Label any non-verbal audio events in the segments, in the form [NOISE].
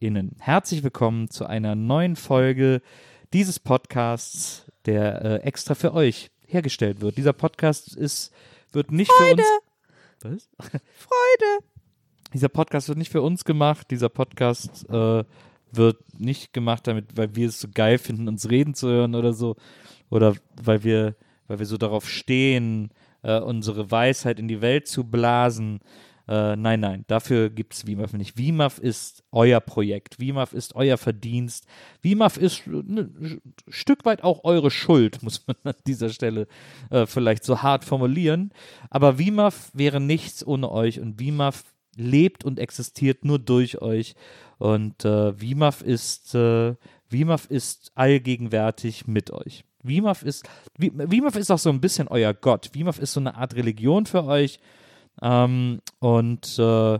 WIMAF-ZuhörerInnen. Herzlich willkommen zu einer neuen Folge dieses Podcasts, der äh, extra für euch hergestellt wird. Dieser Podcast ist, wird nicht für uns. Was? [LAUGHS] Freude. Dieser Podcast wird nicht für uns gemacht. Dieser Podcast äh, wird nicht gemacht, damit, weil wir es so geil finden, uns reden zu hören oder so. Oder weil wir, weil wir so darauf stehen, äh, unsere Weisheit in die Welt zu blasen. Äh, nein, nein, dafür gibt es WIMAF nicht. WIMAF ist euer Projekt. WIMAF ist euer Verdienst. WIMAF ist ein Stück weit auch eure Schuld, muss man an dieser Stelle äh, vielleicht so hart formulieren. Aber WIMAF wäre nichts ohne euch und WIMAF lebt und existiert nur durch euch. Und äh, WIMAF ist, äh, ist allgegenwärtig mit euch. WIMAF ist, ist auch so ein bisschen euer Gott. WIMAF ist so eine Art Religion für euch. Ähm, und, äh,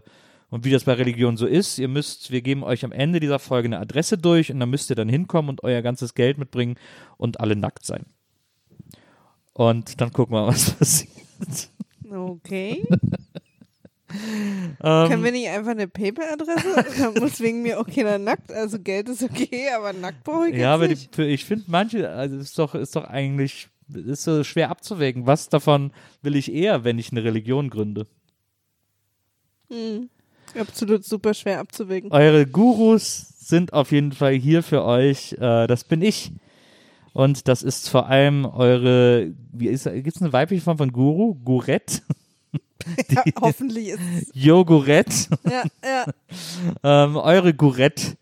und wie das bei Religion so ist, ihr müsst, wir geben euch am Ende dieser Folge eine Adresse durch und dann müsst ihr dann hinkommen und euer ganzes Geld mitbringen und alle nackt sein. Und dann gucken wir, [LAUGHS] was passiert. Okay. [LAUGHS] Ähm, Können wir nicht einfach eine PayPal-Adresse? [LAUGHS] Da muss wegen mir auch keiner nackt. Also Geld ist okay, aber nackt brauche ich jetzt Ja, aber die, für, ich finde manche, also ist doch, ist doch eigentlich, ist so schwer abzuwägen. Was davon will ich eher, wenn ich eine Religion gründe? Hm. Absolut super schwer abzuwägen. Eure Gurus sind auf jeden Fall hier für euch. Äh, das bin ich. Und das ist vor allem eure, wie ist, gibt es eine weibliche Form von Guru? Gurett? [LAUGHS] Ja, hoffentlich ist es. [LAUGHS] Jogurett? Ja, ja. [LAUGHS] ähm, eure Gurett,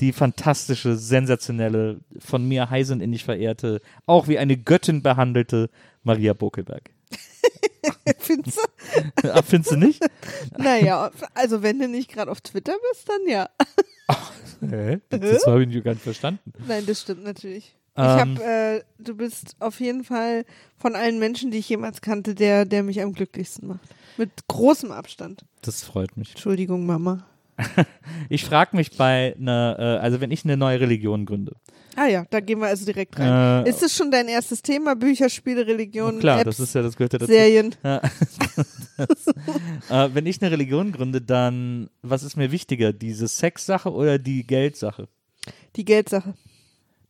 die fantastische, sensationelle, von mir heiß und innig verehrte, auch wie eine Göttin behandelte Maria Bokelberg. [LAUGHS] Findest du? Ah, Findest du nicht? [LAUGHS] Naja, also wenn du nicht gerade auf Twitter bist, dann ja. [LAUGHS] Hä? Das habe ich nicht nicht verstanden. Nein, das stimmt natürlich. Ähm. ich habe, äh, du bist auf jeden Fall von allen Menschen, die ich jemals kannte, der, der mich am glücklichsten macht. Mit großem Abstand. Das freut mich. Entschuldigung, Mama. [LAUGHS] Ich frage mich bei einer, äh, also wenn ich eine neue Religion gründe. Ah ja, da gehen wir also direkt rein. Äh, ist das schon dein erstes Thema? Bücher, Spiele, Religion, klar, Apps, das ist ja, das gehört ja dazu. Serien? Ja. das, [LAUGHS] äh, wenn ich eine Religion gründe, dann, was ist mir wichtiger, diese Sexsache oder die Geldsache? Die Geldsache.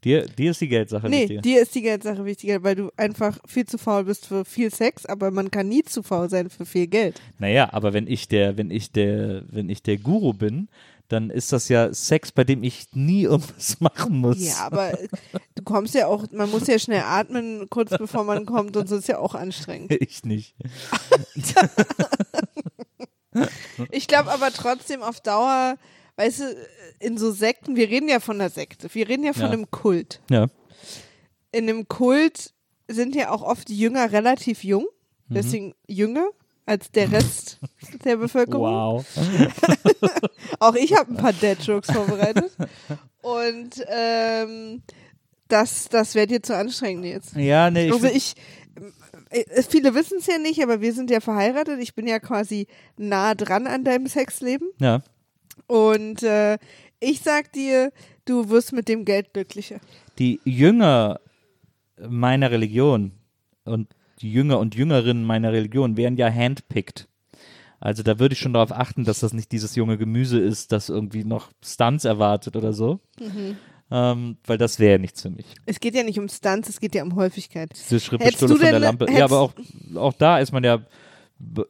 Dir, dir ist die Geldsache Nee, wichtiger. dir ist die Geldsache wichtiger, weil du einfach viel zu faul bist für viel Sex, aber man kann nie zu faul sein für viel Geld. Naja, aber wenn ich der, wenn ich der, wenn ich der Guru bin, dann ist das ja Sex, bei dem ich nie irgendwas [LAUGHS] machen muss. Ja, aber du kommst ja auch, man muss ja schnell atmen, kurz bevor man kommt und so ist ja auch anstrengend. [LAUGHS] Ich nicht. [LAUGHS] Ich glaube aber trotzdem auf Dauer, weißt du, in so Sekten, wir reden ja von einer Sekte, wir reden ja von Ja. einem Kult. Ja. In einem Kult sind ja auch oft die Jünger relativ jung, Mhm. deswegen jünger als der Rest [LAUGHS] der Bevölkerung. Wow. [LAUGHS] Auch ich habe ein paar Dad-Jokes vorbereitet. Und ähm, das, das wäre dir zu anstrengend jetzt. Ja, nee, ich, Also ich, äh, viele wissen es ja nicht, aber wir sind ja verheiratet. Ich bin ja quasi nah dran an deinem Sexleben. ja. Und äh, ich sag dir, du wirst mit dem Geld glücklicher. die Jünger meiner Religion und die Jünger und Jüngerinnen meiner Religion wären ja handpicked. Also da würde ich schon darauf achten, dass das nicht dieses junge Gemüse ist, das irgendwie noch Stunts erwartet oder so. Ähm, weil das wäre nichts für mich. Es geht ja nicht um Stunts, es geht ja um Häufigkeit. Diese du von der Lampe. Ja, aber auch, auch da ist man ja,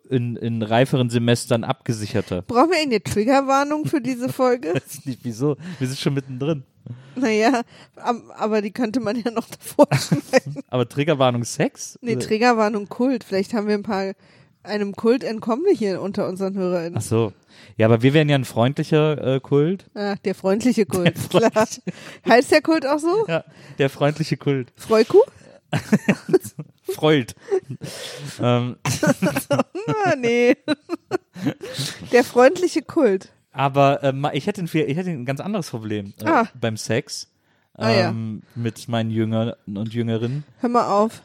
in, in reiferen Semestern abgesicherter. Brauchen wir eine Triggerwarnung für diese Folge? [LAUGHS] Weiß nicht wieso. Wir sind schon mittendrin. naja, aber die könnte man ja noch davor schneiden. [LAUGHS] Aber Triggerwarnung Sex? Nee, Triggerwarnung Kult. Vielleicht haben wir ein paar, einem Kult entkommen wir hier unter unseren HörerInnen. Ach so. Ja, aber wir wären ja ein freundlicher äh, Kult. Ah, der freundliche Kult. Der Klar. Heißt der Kult auch so? Ja, der freundliche Kult. Freuku? [LAUGHS] Freud. ähm, [LAUGHS] Ah, nee. der freundliche Kult. aber äh, ma- ich, hätte ein, ich hätte ein ganz anderes Problem äh, Ah. beim Sex. Ah, ja. ähm, Mit meinen Jüngern und Jüngerinnen. Hör mal auf.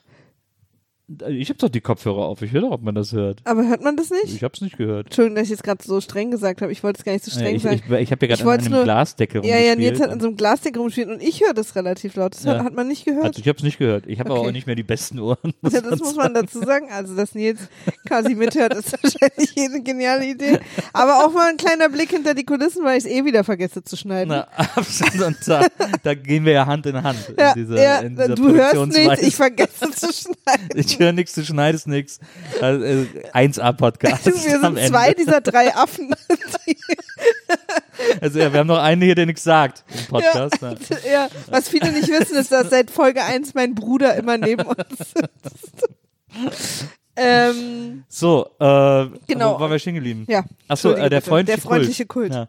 Ich habe doch die Kopfhörer auf. Ich höre doch, ob man das hört. Aber hört man das nicht? Ich habe es nicht gehört. Entschuldigung, dass ich jetzt gerade so streng gesagt habe. Ich wollte es gar nicht so Ja, streng ich sagen. ich, ich habe ja gerade an einem nur- Glasdeckel ja, ja, Nils rumgespielt. hat an so einem Glasdeckel rumgespielt und ich höre das relativ laut. Das Ja. hat man nicht gehört. also ich habe es nicht gehört. Ich habe aber Okay. auch nicht mehr die besten Ohren. [LAUGHS] Ja, das muss man dazu sagen. Also, dass Nils quasi mithört, ist [LAUGHS] wahrscheinlich eine geniale Idee. Aber auch mal ein kleiner Blick hinter die Kulissen, weil ich es eh wieder vergesse zu schneiden. Na, [LAUGHS] absolut. Da, da gehen wir ja Hand in Hand ja, in dieser, ja, in dieser du hörst Produktionsweise. ich vergesse zu schneiden. Ich höre nichts, du schneidest nichts. Also, äh, 1A-Podcast. Du, [LAUGHS] wir [LAUGHS] sind zwei dieser drei Affen. [LAUGHS] Also ja, wir haben noch einen hier, der nichts sagt im Podcast. ne? ja, was viele nicht wissen, ist, dass seit Folge 1 mein Bruder immer neben uns sitzt. ähm, So, äh, Genau. wo waren wir stehen geblieben? ja. Achso, äh, der freundliche, Der freundliche Kult. Ja.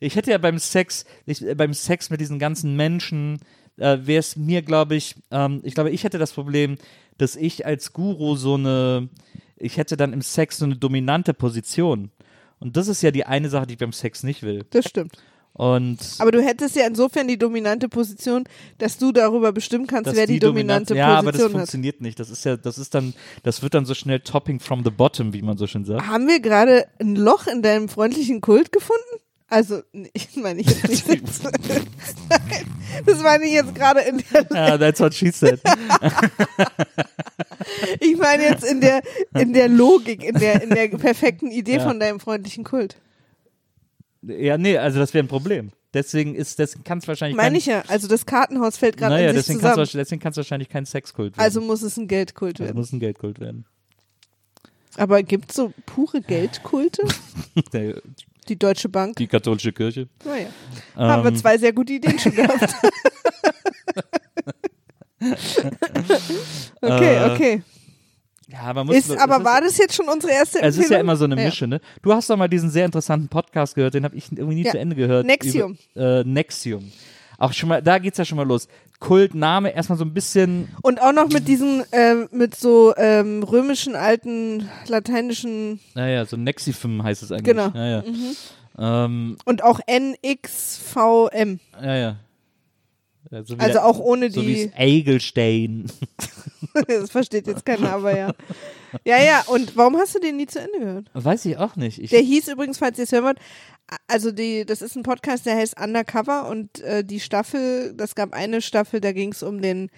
Ich hätte ja beim Sex, ich, äh, beim Sex mit diesen ganzen Menschen, äh, wäre es mir, glaube ich, ähm, ich glaube, ich hätte das Problem, dass ich als Guru so eine, ich hätte dann im Sex so eine dominante Position. Und das ist ja die eine Sache, die ich beim Sex nicht will. Das stimmt. Und Aber du hättest ja insofern die dominante Position, dass du darüber bestimmen kannst, wer die, dominante ja, aber das Position hat. funktioniert nicht. Das ist ja, das ist dann, das wird dann so schnell topping from the bottom, wie man so schön sagt. Haben wir gerade ein Loch in deinem freundlichen Kult gefunden? Also, ich [LAUGHS] meine ich jetzt nicht. [LAUGHS] Das meine ich jetzt gerade in der, Ja, that's what she said. [LAUGHS] ich meine jetzt in der, in der Logik, in der, in der perfekten Idee Ja. von deinem freundlichen Kult. Ja, nee, also das wäre ein Problem. Deswegen ist, deswegen kann es wahrscheinlich Meine ich ja. Also das Kartenhaus fällt gerade naja, in sich deswegen zusammen. deswegen kann es wahrscheinlich kein Sexkult werden. Also muss es ein Geldkult also werden. muss ein Geldkult werden. Aber gibt es so pure Geldkulte? Die Deutsche Bank? die katholische Kirche. Naja. Haben wir Ähm, zwei sehr gute Ideen schon gehabt. [LAUGHS] [LAUGHS] okay, Äh, okay. Ja, man muss, Ist, es aber ist, war das jetzt schon unsere erste Es Empfehlung? ist ja immer so eine. Mische, ne? Du hast doch mal diesen sehr interessanten Podcast gehört, den habe ich irgendwie nie Ja. zu Ende gehört. Nexium. Über, äh, Nexium. Auch schon mal, da geht's ja schon mal los. Kultname, erstmal so ein bisschen, Und auch noch mit diesen, ähm, mit so ähm, römischen, alten, lateinischen naja, so Nexifim heißt es eigentlich. Genau. Ja, ja. Ähm, und auch NXVM. ja, ja. Ja, so wie Also auch ohne so wie die, es Eigelstein. [LAUGHS] das versteht jetzt keiner, aber ja. [LAUGHS] Ja, ja, und warum hast du den nie zu Ende gehört? Weiß ich auch nicht. Ich, Der hieß übrigens, falls ihr es hören wollt, also die, das ist ein Podcast, der heißt Undercover und äh, die Staffel, das gab eine Staffel, da ging es um den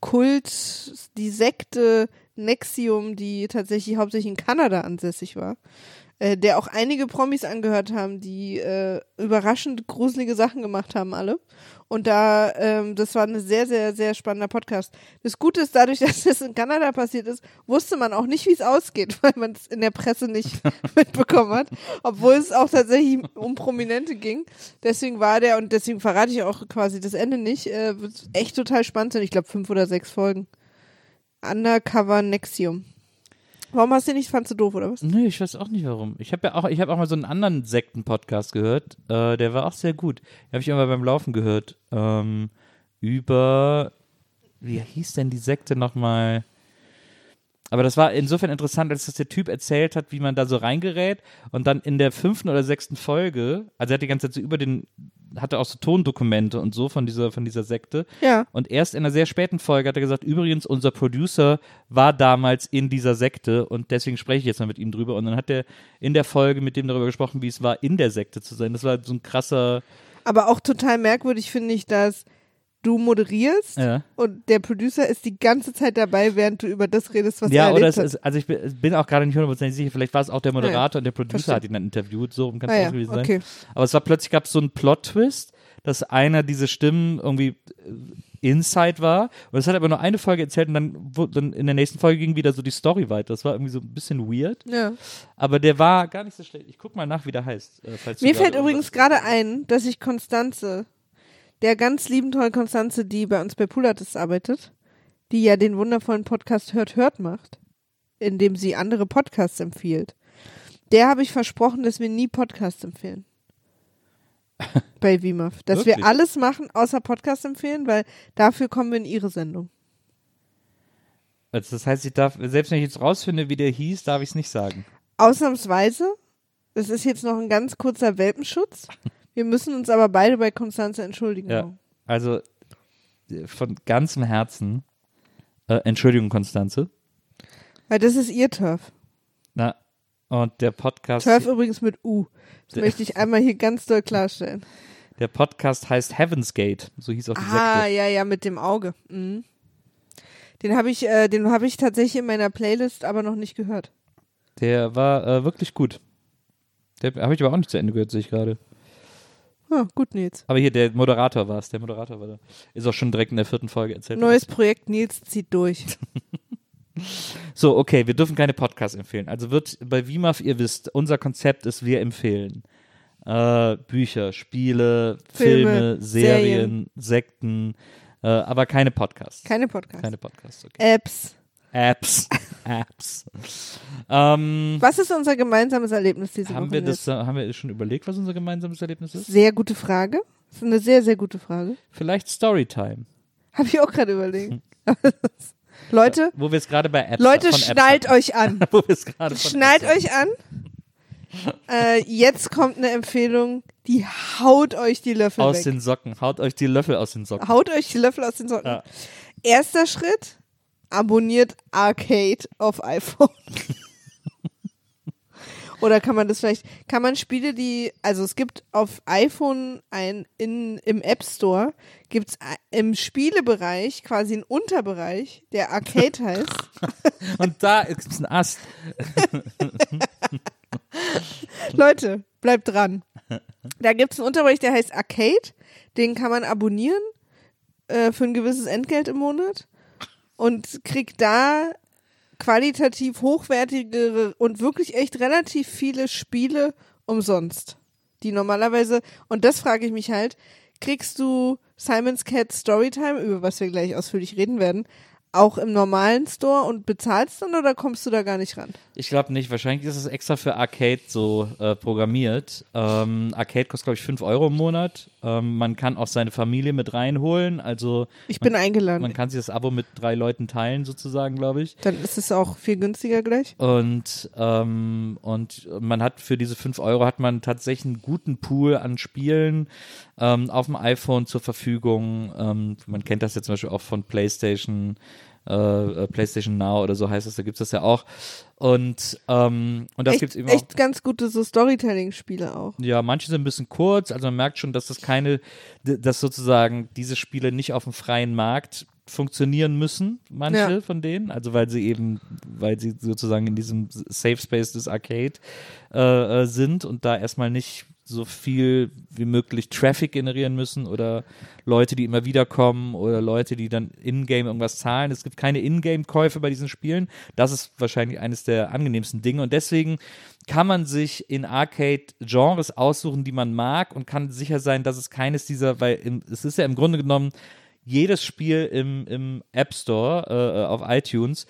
Kult, die Sekte Nexium, die tatsächlich hauptsächlich in Kanada ansässig war, äh, der auch einige Promis angehört haben, die äh, überraschend gruselige Sachen gemacht haben alle. Und da, ähm, das war ein sehr, sehr, sehr spannender Podcast. Das Gute ist, dadurch, [LAUGHS] dass das in Kanada passiert ist, wusste man auch nicht, wie es ausgeht, [LAUGHS] weil man es in der Presse nicht [LAUGHS] mitbekommen hat. Obwohl es auch tatsächlich um Prominente ging. Deswegen war der, und deswegen verrate ich auch quasi das Ende nicht, äh, wird echt total spannend sein. Ich glaube, fünf oder sechs Folgen. Undercover Nexium. Warum hast du den nicht? Fandst du doof, oder was? Nee, ich weiß auch nicht warum. Ich habe ja auch, ich habe auch mal so einen anderen Sekten-Podcast gehört. Äh, der war auch sehr gut. Den habe ich immer beim Laufen gehört. Ähm, über, wie hieß denn die Sekte nochmal? Aber das war insofern interessant, als dass der Typ erzählt hat, wie man da so reingerät und dann in der fünften oder sechsten Folge, also er hat die ganze Zeit so über den, hatte auch so Tondokumente und so von dieser, von dieser Sekte. Ja. Und erst in einer sehr späten Folge hat er gesagt, übrigens, unser Producer war damals in dieser Sekte und deswegen spreche ich jetzt mal mit ihm drüber. Und dann hat er in der Folge mit dem darüber gesprochen, wie es war, in der Sekte zu sein. Das war so ein krasser, Aber auch total merkwürdig finde ich, dass du moderierst ja. und der Producer ist die ganze Zeit dabei, während du über das redest, was Ja, er oder erlebt es hat. ist, also ich bin, auch gerade nicht hundertprozentig sicher, vielleicht war es auch der Moderator und der Producer verstehe. hat ihn dann interviewt, so kann es Ah ja, gewesen sein. okay. Aber es war plötzlich gab es so einen Plot-Twist, dass einer diese Stimmen irgendwie äh, Inside war. Und es hat aber nur eine Folge erzählt und dann, dann in der nächsten Folge ging wieder so die Story weiter. Das war irgendwie so ein bisschen weird. Ja. Aber der war gar nicht so schlecht. Ich guck mal nach, wie der heißt. Äh, Mir fällt übrigens gerade ein, dass ich Konstanze, der ganz lieben tollen Konstanze, die bei uns bei Pulatis arbeitet, die ja den wundervollen Podcast Hört Hört macht, in dem sie andere Podcasts empfiehlt, der habe ich versprochen, dass wir nie Podcasts empfehlen. [LAUGHS] bei WIMAF. Dass wir alles machen, außer Podcast empfehlen, weil dafür kommen wir in ihre Sendung. Also das heißt, ich darf, selbst wenn ich jetzt rausfinde, wie der hieß, darf ich es nicht sagen. Ausnahmsweise, es ist jetzt noch ein ganz kurzer Welpenschutz. [LAUGHS] Wir müssen uns aber beide bei Konstanze entschuldigen. Ja. Also äh, von ganzem Herzen, äh, Entschuldigung, Konstanze. Weil das ist ihr Turf. Na, und der Podcast, Turf übrigens mit U. Das möchte ich einmal hier ganz doll klarstellen. der Podcast heißt Heaven's Gate. So hieß auch die Ah, Sekte. ja, ja, mit dem Auge. Mhm. Den habe ich, äh, den habe ich tatsächlich in meiner Playlist aber noch nicht gehört. Der war äh, wirklich gut. Der habe ich aber auch nicht zu Ende gehört, sehe ich gerade. Ah, gut, Nils. Aber hier, der Moderator war es. Der Moderator war da. Ist auch schon direkt in der vierten Folge erzählt. Neues Projekt, Nils zieht durch. [LAUGHS] So, okay, wir dürfen keine Podcasts empfehlen. Also wird bei WIMAF, ihr wisst, unser Konzept ist, wir empfehlen äh, Bücher, Spiele, Filme, Filme, Serien, Sekten, äh, aber keine Podcasts. Keine Podcasts. Keine Podcasts, okay. Apps. Apps. Apps. ähm, Was ist unser gemeinsames Erlebnis diese haben, Woche? wir das, äh, haben wir schon überlegt, was unser gemeinsames Erlebnis ist? Sehr gute Frage. Das ist eine sehr, sehr gute Frage. Vielleicht Storytime. Habe ich auch gerade überlegt. [LAUGHS] Leute, Wo wir es gerade bei Apps Leute, Apps schnallt hatten. euch an. [LAUGHS] Wo wir es gerade von Schnallt Apps euch an. Äh, jetzt kommt eine Empfehlung, die haut euch die Löffel aus weg. den Socken. Haut euch die Löffel aus den Socken. Haut euch die Löffel aus den Socken. Ja. Erster Schritt, abonniert Arcade auf iPhone. [LAUGHS] Oder kann man das vielleicht, kann man Spiele, die, also es gibt auf iPhone ein, in, im App Store, gibt es im Spielebereich quasi einen Unterbereich, der Arcade [LAUGHS] heißt. Und da ist ein Ast. [LAUGHS] Leute, bleibt dran. Da gibt es einen Unterbereich, der heißt Arcade. Den kann man abonnieren äh, für ein gewisses Entgelt im Monat und kriegt da qualitativ hochwertigere und wirklich echt relativ viele Spiele umsonst. Die normalerweise, und das frage ich mich halt, kriegst du Simon's Cat Storytime, über was wir gleich ausführlich reden werden, auch im normalen Store und bezahlst dann oder kommst du da gar nicht ran? Ich glaube nicht. Wahrscheinlich ist es extra für Arcade so äh, programmiert. Ähm, Arcade kostet, glaube ich, 5 Euro im Monat. Ähm, man kann auch seine Familie mit reinholen. Also Ich bin eingeladen. man kann sich das Abo mit drei Leuten teilen, sozusagen, glaube ich. Dann ist es auch viel günstiger gleich. Und, ähm, und man hat für diese 5 Euro hat man tatsächlich einen guten Pool an Spielen ähm, auf dem iPhone zur Verfügung. Ähm, man kennt das ja zum Beispiel auch von PlayStation, äh, äh, PlayStation Now oder so heißt es, da gibt es das ja auch. Und, ähm, und das echt, gibt es eben auch. echt ganz gute so Storytelling-Spiele auch. Ja, manche sind ein bisschen kurz, also man merkt schon, dass das keine, dass sozusagen diese Spiele nicht auf dem freien Markt funktionieren müssen, manche Ja. von denen, also weil sie eben, weil sie sozusagen in diesem Safe Space des Arcade äh, äh, sind und da erstmal nicht so viel wie möglich Traffic generieren müssen oder Leute, die immer wieder kommen oder Leute, die dann in-game irgendwas zahlen. Es gibt keine In-game-Käufe bei diesen Spielen. Das ist wahrscheinlich eines der angenehmsten Dinge und deswegen kann man sich in Arcade Genres aussuchen, die man mag und kann sicher sein, dass es keines dieser, weil es ist ja im Grunde genommen jedes Spiel im, im App Store äh, auf iTunes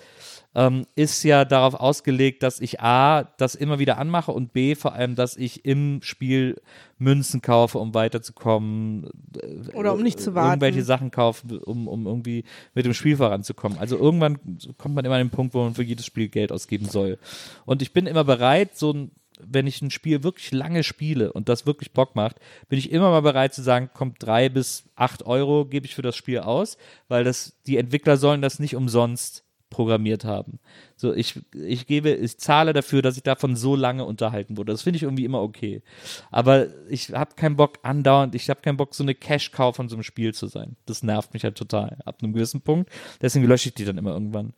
ähm, ist ja darauf ausgelegt, dass ich A, das immer wieder anmache und B, vor allem, dass ich im Spiel Münzen kaufe, um weiterzukommen. äh, Oder um nicht zu warten. Irgendwelche Sachen kaufe, um, um irgendwie mit dem Spiel voranzukommen. Also irgendwann kommt man immer an den Punkt, wo man für jedes Spiel Geld ausgeben soll. Und ich bin immer bereit, so ein wenn ich ein Spiel wirklich lange spiele und das wirklich Bock macht, bin ich immer mal bereit zu sagen, kommt drei bis acht Euro gebe ich für das Spiel aus, weil das, die Entwickler sollen das nicht umsonst programmiert haben. So, ich, ich gebe, ich zahle dafür, dass ich davon so lange unterhalten wurde. Das finde ich irgendwie immer okay. Aber ich habe keinen Bock andauernd, ich habe keinen Bock, so eine Cash-Cow von so einem Spiel zu sein. Das nervt mich halt total ab einem gewissen Punkt. Deswegen lösche ich die dann immer irgendwann.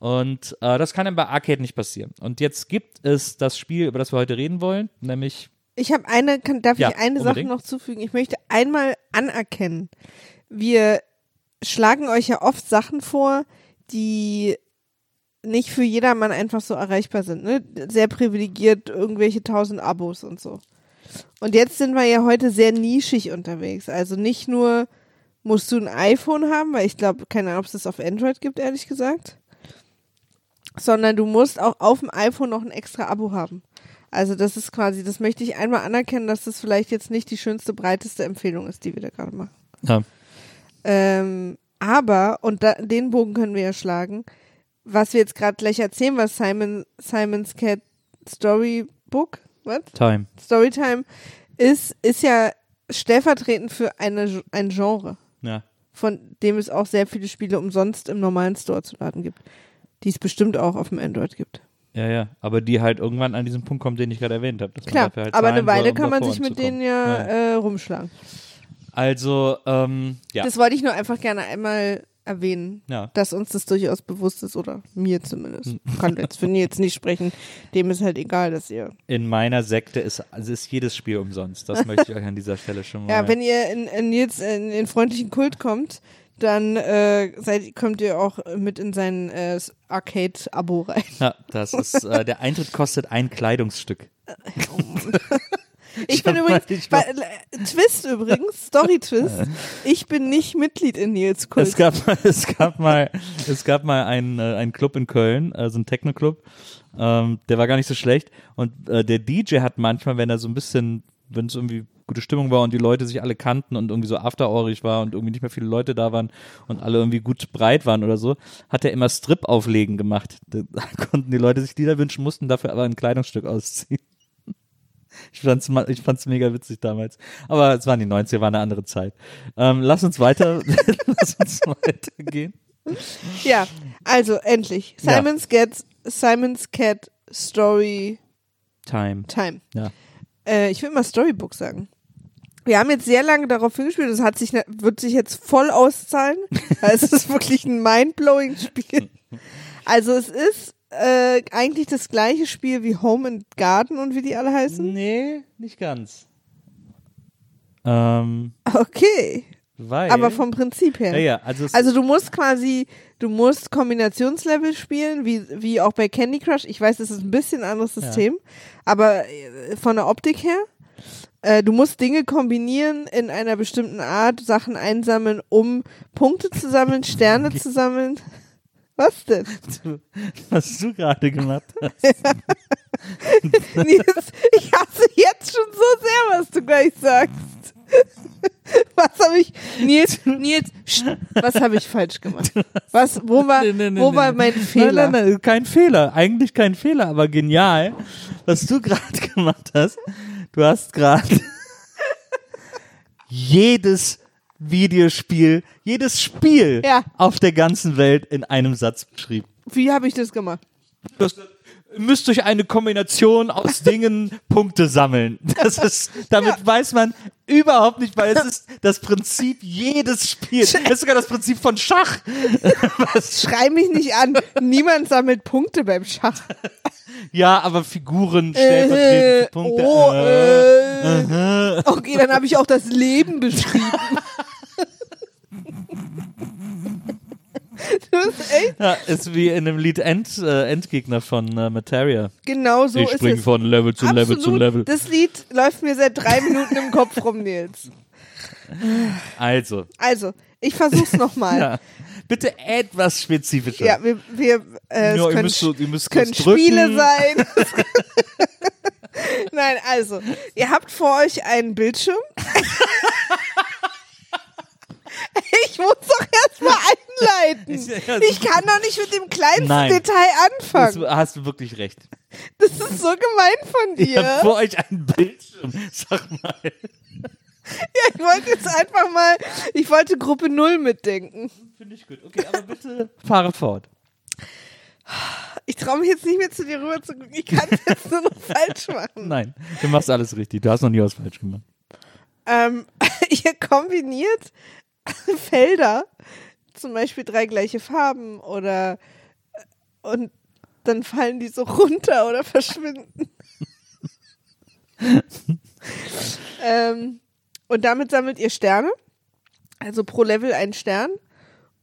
Und äh, das kann dann bei Arcade nicht passieren. Und jetzt gibt es das Spiel, über das wir heute reden wollen, nämlich Ich habe eine, kann, darf Ja, ich eine Sache unbedingt. noch zufügen? Ich möchte einmal anerkennen. Wir schlagen euch ja oft Sachen vor, die nicht für jedermann einfach so erreichbar sind. Ne? Sehr privilegiert, irgendwelche tausend Abos und so. Und jetzt sind wir ja heute sehr nischig unterwegs. Also nicht nur musst du ein iPhone haben, weil ich glaube, keine Ahnung, ob es das auf Android gibt, ehrlich gesagt. Sondern du musst auch auf dem iPhone noch ein extra Abo haben. Also das ist quasi, das möchte ich einmal anerkennen, dass das vielleicht jetzt nicht die schönste, breiteste Empfehlung ist, die wir da gerade machen. Ja. Ähm, aber, und da, den Bogen können wir ja schlagen, was wir jetzt gerade gleich erzählen, was Simon, Simon's Cat Storybook, was? Time. Storytime ist, ist ja stellvertretend für eine, ein Genre, Ja. von dem es auch sehr viele Spiele umsonst im normalen Store zu laden gibt. Die es bestimmt auch auf dem Android gibt. Ja, ja. Aber die halt irgendwann an diesen Punkt kommt, den ich gerade erwähnt habe. Klar, halt aber eine zahlen soll, Weile um kann man sich mit denen ja, Ja. Äh, rumschlagen. Also, ähm, ja. Das wollte ich nur einfach gerne einmal erwähnen, ja. dass uns das durchaus bewusst ist oder mir zumindest. Hm. Kann jetzt für Nils nicht sprechen. Dem ist halt egal, dass ihr. In meiner Sekte ist, also ist jedes Spiel umsonst. Das möchte ich euch an dieser Stelle schon [LAUGHS] mal. Ja, wenn ihr in, in Nils in den freundlichen Kult kommt, dann äh, seid, kommt ihr auch mit in sein äh, Arcade-Abo rein. ja, das ist, äh, der Eintritt kostet ein Kleidungsstück. Ich bin übrigens, bei, äh, Twist übrigens, Story-Twist, ich bin nicht Mitglied in Nils Kult. Es gab mal, es gab mal, es gab mal einen, äh, einen Club in Köln, also einen Techno-Club. Ähm, der war gar nicht so schlecht. Und äh, der DJ hat manchmal, wenn er so ein bisschen, wenn es irgendwie gute Stimmung war und die Leute sich alle kannten und irgendwie so afterorig war und irgendwie nicht mehr viele Leute da waren und alle irgendwie gut breit waren oder so, hat er immer Strip-Auflegen gemacht. Da [LAUGHS] konnten die Leute sich Lieder wünschen, mussten dafür aber ein Kleidungsstück ausziehen. [LAUGHS] Ich fand's, ich fand's mega witzig damals. Aber es waren die 90er, war eine andere Zeit. Ähm, lass uns weiter, [LAUGHS] lass uns weitergehen. Ja, also endlich. Ja. Simon's Cat, Simon's Cat Story Time. Time. Ja. Äh, ich will mal Storybook sagen. Wir haben jetzt sehr lange darauf hingespielt, das hat sich, ne- wird sich jetzt voll auszahlen. [LAUGHS] Also es ist wirklich ein mindblowing Spiel. Also es ist äh, eigentlich das gleiche Spiel wie Home and Garden und wie die alle heißen. Nee, nicht ganz. Ähm, Okay, weil. aber vom Prinzip her. Ja, ja, also, Also du musst quasi, du musst Kombinationslevel spielen, wie, wie auch bei Candy Crush. Ich weiß, das ist ein bisschen ein anderes System, aber äh, von der Optik her. Äh, du musst Dinge kombinieren in einer bestimmten Art, Sachen einsammeln, um Punkte zu sammeln, Sterne zu sammeln. Was denn? [LAUGHS] was du gerade gemacht hast. [LAUGHS] Nils, ich hasse jetzt schon so sehr, was du gleich sagst. [LAUGHS] Was habe ich, Nils, [LAUGHS] Nils, was habe ich falsch gemacht? [LAUGHS] Was, wo war, Nee, nee, nee, wo war mein Fehler? Nein, nein, nein, kein Fehler. Eigentlich kein Fehler, aber genial, was du gerade gemacht hast. Du hast gerade jedes Videospiel, jedes Spiel Ja. auf der ganzen Welt in einem Satz beschrieben. Wie habe ich das gemacht? Das, müsst durch eine Kombination aus Dingen Punkte sammeln. Das ist, damit weiß man überhaupt nicht, weil es [LAUGHS] ist das Prinzip jedes Spiels. Es ist sogar das Prinzip von Schach. [LAUGHS] Schrei mich nicht an. Niemand sammelt Punkte beim Schach. ja, aber Figuren stellvertretend Äh, Punkte. oh, Äh, äh. Okay, dann habe ich auch das Leben beschrieben. [LAUGHS] Das ist echt, ja, ist wie in dem Lied End, äh, Endgegner von äh, Materia. genau so ich ist springe es. von Level zu Level zu. Level. Das Lied läuft mir seit drei Minuten im Kopf rum, Nils. Also, Also, ich versuch's nochmal. ja. bitte etwas spezifischer. Ja, wir, wir äh, es Ja, ihr können, müsst müsst es können. Spiele sein. [LAUGHS] Nein, also, ihr habt vor euch einen Bildschirm. [LAUGHS] [LAUGHS] ich muss doch erstmal [LAUGHS] einleiten. Ich- ja, Ich kann doch nicht mit dem kleinsten Nein. Detail Das anfangen. hast du wirklich recht. Das ist so gemein von dir. habt vor euch einen Bildschirm. Sag mal. [LAUGHS] Ja, ich wollte jetzt einfach mal, ich wollte Gruppe Null mitdenken. Finde ich gut. Okay, aber bitte fahre fort. Ich traue mich jetzt nicht mehr zu dir rüber zu gucken. Ich kann es jetzt nur noch falsch machen. Nein, du machst alles richtig. Du hast noch nie was falsch gemacht. Ähm, ihr kombiniert [LAUGHS] Felder, zum Beispiel drei gleiche Farben oder und dann fallen die so runter oder verschwinden. [LAUGHS] ähm, und damit sammelt ihr Sterne. Also pro Level ein Stern.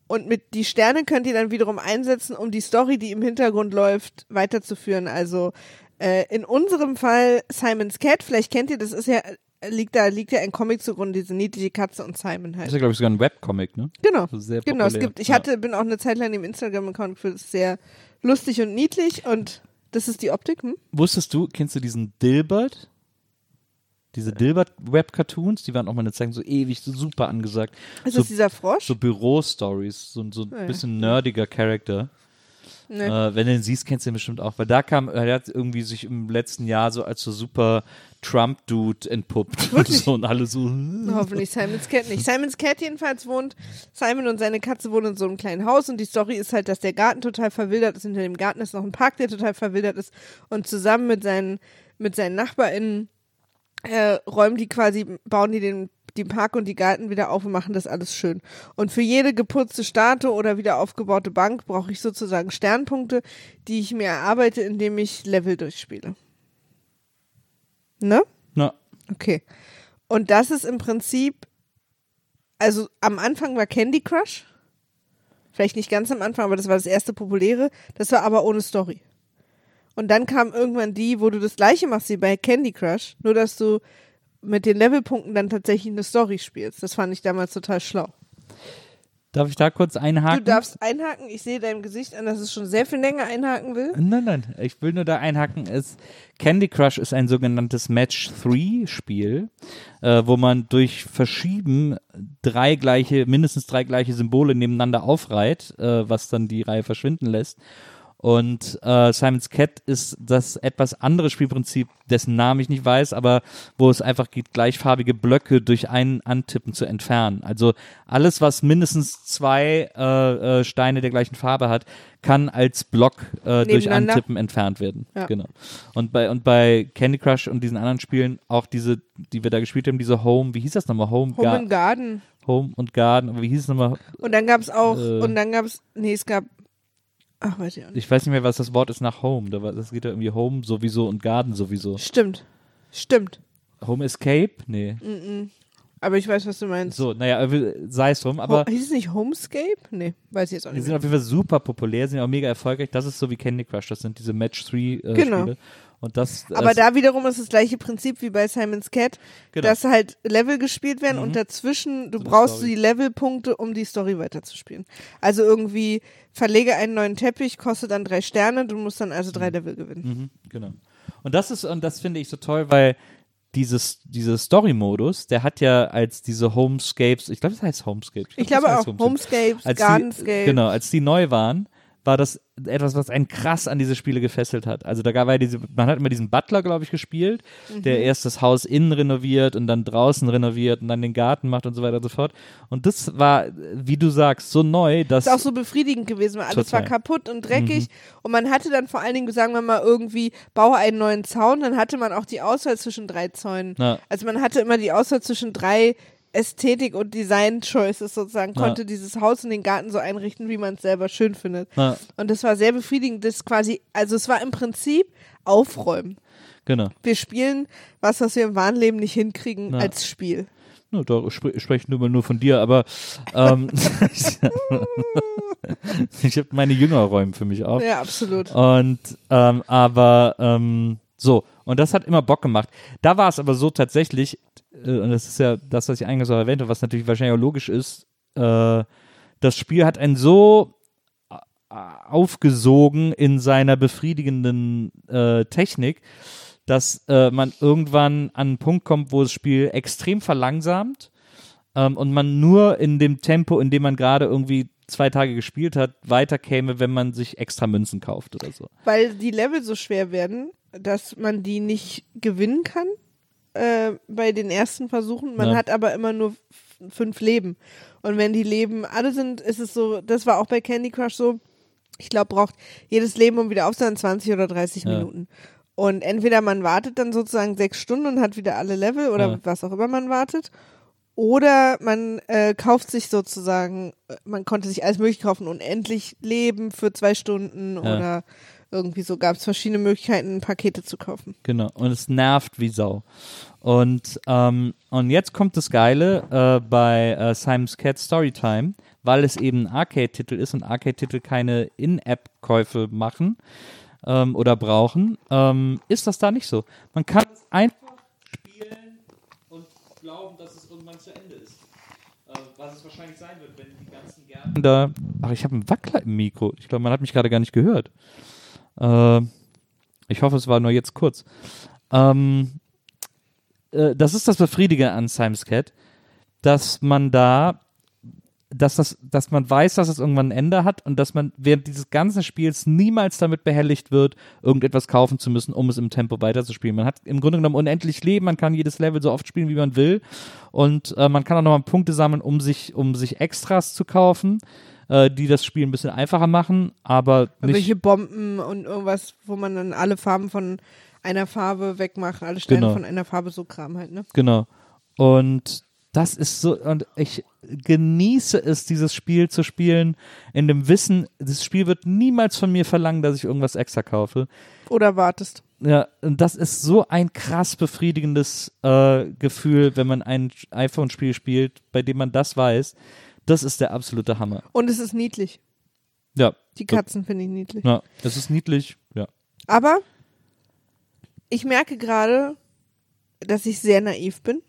Und mit die Sterne könnt ihr dann wiederum einsetzen, um die Story, die im Hintergrund läuft, weiterzuführen. Also äh, in unserem Fall Simon's Cat, vielleicht kennt ihr, das ist ja, liegt da, liegt ja ein Comic zugrunde, diese niedliche Katze und Simon Das halt. ist ja, glaube ich, sogar ein Webcomic, ne? Genau. Also sehr Genau, es populär. gibt, ich hatte, bin auch eine Zeit lang im Instagram-Account für das sehr lustig und niedlich und das ist die Optik, hm? Wusstest du, kennst du diesen Dilbert? Diese Dilbert-Web-Cartoons, die waren auch mal eine Zeit so ewig, so super angesagt. Ist so, das dieser Frosch? so Büro-Stories, so, so ein Ah, ja. bisschen nerdiger Charakter. Nee. Äh, wenn du ihn siehst, kennst du ihn bestimmt auch. Weil da kam, er hat irgendwie sich im letzten Jahr so als so super Trump-Dude entpuppt. [LAUGHS] Und, so, und alle so. Hoffentlich Simon's Cat nicht. Simon's Cat jedenfalls wohnt, Simon und seine Katze wohnen in so einem kleinen Haus und die Story ist halt, dass der Garten total verwildert ist. Hinter dem Garten ist noch ein Park, der total verwildert ist und zusammen mit seinen, mit seinen NachbarInnen äh, räumen die quasi, bauen die den, den Park und die Garten wieder auf und machen das alles schön. Und für jede geputzte Statue oder wieder aufgebaute Bank brauche ich sozusagen Sternpunkte, die ich mir erarbeite, indem ich Level durchspiele. Ne? Na, Okay. Und das ist im Prinzip, also am Anfang war Candy Crush. Vielleicht nicht ganz am Anfang, aber das war das erste populäre. Das war aber ohne Story. Und dann kam irgendwann die, wo du das gleiche machst wie bei Candy Crush, nur dass du mit den Levelpunkten dann tatsächlich eine Story spielst. Das fand ich damals total schlau. Darf ich da kurz einhaken? Du darfst einhaken. Ich sehe deinem Gesicht an, dass es schon sehr viel länger einhaken will. Nein, nein, ich will nur da einhaken. Es, Candy Crush ist ein sogenanntes Match-3-Spiel, äh, wo man durch Verschieben drei gleiche, mindestens drei gleiche Symbole nebeneinander aufreiht, äh, was dann die Reihe verschwinden lässt. Und äh, Simon's Cat ist das etwas andere Spielprinzip, dessen Namen ich nicht weiß, aber wo es einfach geht, gleichfarbige Blöcke durch einen Antippen zu entfernen. Also alles, was mindestens zwei äh, äh, Steine der gleichen Farbe hat, kann als Block äh, durch? Antippen entfernt werden. Ja. Genau. Und bei und bei Candy Crush und diesen anderen Spielen auch diese, die wir da gespielt haben, diese Home, wie hieß das nochmal? Home, Home Ga and Garden. Home und Garden, aber wie hieß es nochmal? Und dann gab es auch, Äh. und dann gab es, nee, es gab, ach, weiß ich auch nicht. Ich weiß nicht mehr, was das Wort ist nach Home. Das geht ja irgendwie Home sowieso und Garden sowieso. Stimmt. Stimmt. Home Escape? Nee. Aber ich weiß, was du meinst. So, naja, äh, sei es drum, aber Ho hieß es nicht Homescape? Nee, weiß ich jetzt auch die nicht sind mehr. auf jeden Fall super populär, sind auch mega erfolgreich. Das ist so wie Candy Crush, das sind diese Match-3-Spiele. Genau. Und das, Aber da wiederum ist das gleiche Prinzip wie bei Simon's Cat, Genau. dass halt Level gespielt werden Mhm. und dazwischen, du So brauchst die Levelpunkte, um die Story weiterzuspielen. Also irgendwie, verlege einen neuen Teppich, kostet dann drei Sterne, du musst dann also drei Level gewinnen. Mhm, genau. Und das ist, und das finde ich so toll, weil dieses, dieser Story-Modus, der hat ja als diese Homescapes, ich glaube, das heißt Homescapes. Ich glaub, glaube auch, heißt Homescapes, als Gardenscapes. Die, genau, als die neu waren, war das etwas, was einen krass an diese Spiele gefesselt hat. Also da war ja diese, man hat immer diesen Butler, glaube ich, gespielt, Mhm. der erst das Haus innen renoviert und dann draußen renoviert und dann den Garten macht und so weiter und so fort. Und das war, wie du sagst, so neu, dass ist auch so befriedigend gewesen, weil alles Total. war kaputt und dreckig und man hatte dann vor allen Dingen, sagen wir mal, irgendwie, baue einen neuen Zaun, dann hatte man auch die Auswahl zwischen drei Zäunen. Ja. Also man hatte immer die Auswahl zwischen drei Ästhetik- und Design-Choices sozusagen, Ja. konnte dieses Haus und den Garten so einrichten, wie man es selber schön findet. Ja. Und das war sehr befriedigend, das quasi, also es war im Prinzip aufräumen. genau. Wir spielen was, was wir im wahren Leben nicht hinkriegen, Ja. als Spiel. No, da spre sprechen nur mal nur von dir, aber ähm, [LAUGHS] ich habe meine Jünger räumen für mich auf. Ja, absolut. Und ähm, aber ähm, so, und das hat immer Bock gemacht. Da war es aber so tatsächlich, äh, und das ist ja das, was ich eingangs auch erwähnte, was natürlich wahrscheinlich auch logisch ist, äh, das Spiel hat einen so äh, aufgesogen in seiner befriedigenden äh, Technik, dass äh, man irgendwann an einen Punkt kommt, wo das Spiel extrem verlangsamt ähm, und man nur in dem Tempo, in dem man gerade irgendwie zwei Tage gespielt hat, weiterkäme, wenn man sich extra Münzen kauft oder so. weil die Level so schwer werden, dass man die nicht gewinnen kann äh, bei den ersten Versuchen. Man Ja. hat aber immer nur fünf Leben. Und wenn die Leben alle sind, ist es so, das war auch bei Candy Crush so, ich glaube, braucht jedes Leben, um wieder aufzuhören, 20 oder 30 Ja. Minuten. Und entweder man wartet dann sozusagen sechs Stunden und hat wieder alle Level oder Ja. was auch immer man wartet. Oder man äh, kauft sich sozusagen, äh, man konnte sich alles mögliche kaufen, unendlich Leben für zwei Stunden Ja. oder Irgendwie so gab es verschiedene Möglichkeiten, Pakete zu kaufen. Genau. Und es nervt wie Sau. Und, ähm, und jetzt kommt das Geile äh, bei äh, Simon's Cat Storytime, weil es eben ein Arcade-Titel ist und Arcade-Titel keine In-App-Käufe machen ähm, oder brauchen, ähm, ist das da nicht so. Man kann es einfach spielen und glauben, dass es irgendwann zu Ende ist. Äh, was es wahrscheinlich sein wird, wenn die ganzen Gärten da. Ach, ich habe einen Wackler im Mikro. Ich glaube, man hat mich gerade gar nicht gehört. Äh, ich hoffe, es war nur jetzt kurz. Ähm, äh, das ist das Befriedigende an Simon's Cat, dass man da, dass das, dass man weiß, dass es irgendwann ein Ende hat und dass man während dieses ganzen Spiels niemals damit behelligt wird, irgendetwas kaufen zu müssen, um es im Tempo weiterzuspielen. Man hat im Grunde genommen unendlich Leben, man kann jedes Level so oft spielen, wie man will und äh, man kann auch nochmal Punkte sammeln, um sich, um sich Extras zu kaufen, äh, die das Spiel ein bisschen einfacher machen, aber nicht. Welche Bomben und irgendwas, wo man dann alle Farben von einer Farbe wegmacht, alle Steine Genau. von einer Farbe, so Kram halt, ne? Genau. Und das ist so, und ich genieße es, dieses Spiel zu spielen, in dem Wissen, das Spiel wird niemals von mir verlangen, dass ich irgendwas extra kaufe. Oder wartest. Ja, und das ist so ein krass befriedigendes äh, Gefühl, wenn man ein iPhone-Spiel spielt, bei dem man das weiß. Das ist der absolute Hammer. Und es ist niedlich. Ja. Die Katzen finde ich niedlich. Ja, es ist niedlich. Ja. Aber ich merke gerade, dass ich sehr naiv bin.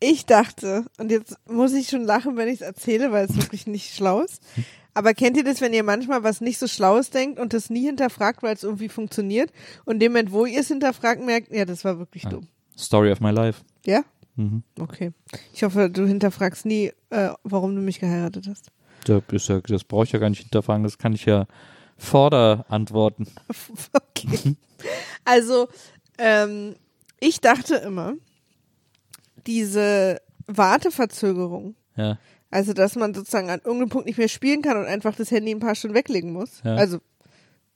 Ich dachte, und jetzt muss ich schon lachen, wenn ich es erzähle, weil es wirklich nicht schlau ist. Aber kennt ihr das, wenn ihr manchmal was nicht so Schlaues denkt und das nie hinterfragt, weil es irgendwie funktioniert? Und dem Moment, wo ihr es hinterfragt, merkt, ja, das war wirklich Ah. dumm. Story of my life. Ja? Mhm. Okay. Ich hoffe, du hinterfragst nie, äh, warum du mich geheiratet hast. Da ist ja, das brauche ich ja gar nicht hinterfragen, das kann ich ja vorder antworten. Okay. [LAUGHS] Also, ähm, ich dachte immer, diese Warteverzögerung, Ja. also dass man sozusagen an irgendeinem Punkt nicht mehr spielen kann und einfach das Handy ein paar Stunden weglegen muss, Ja. also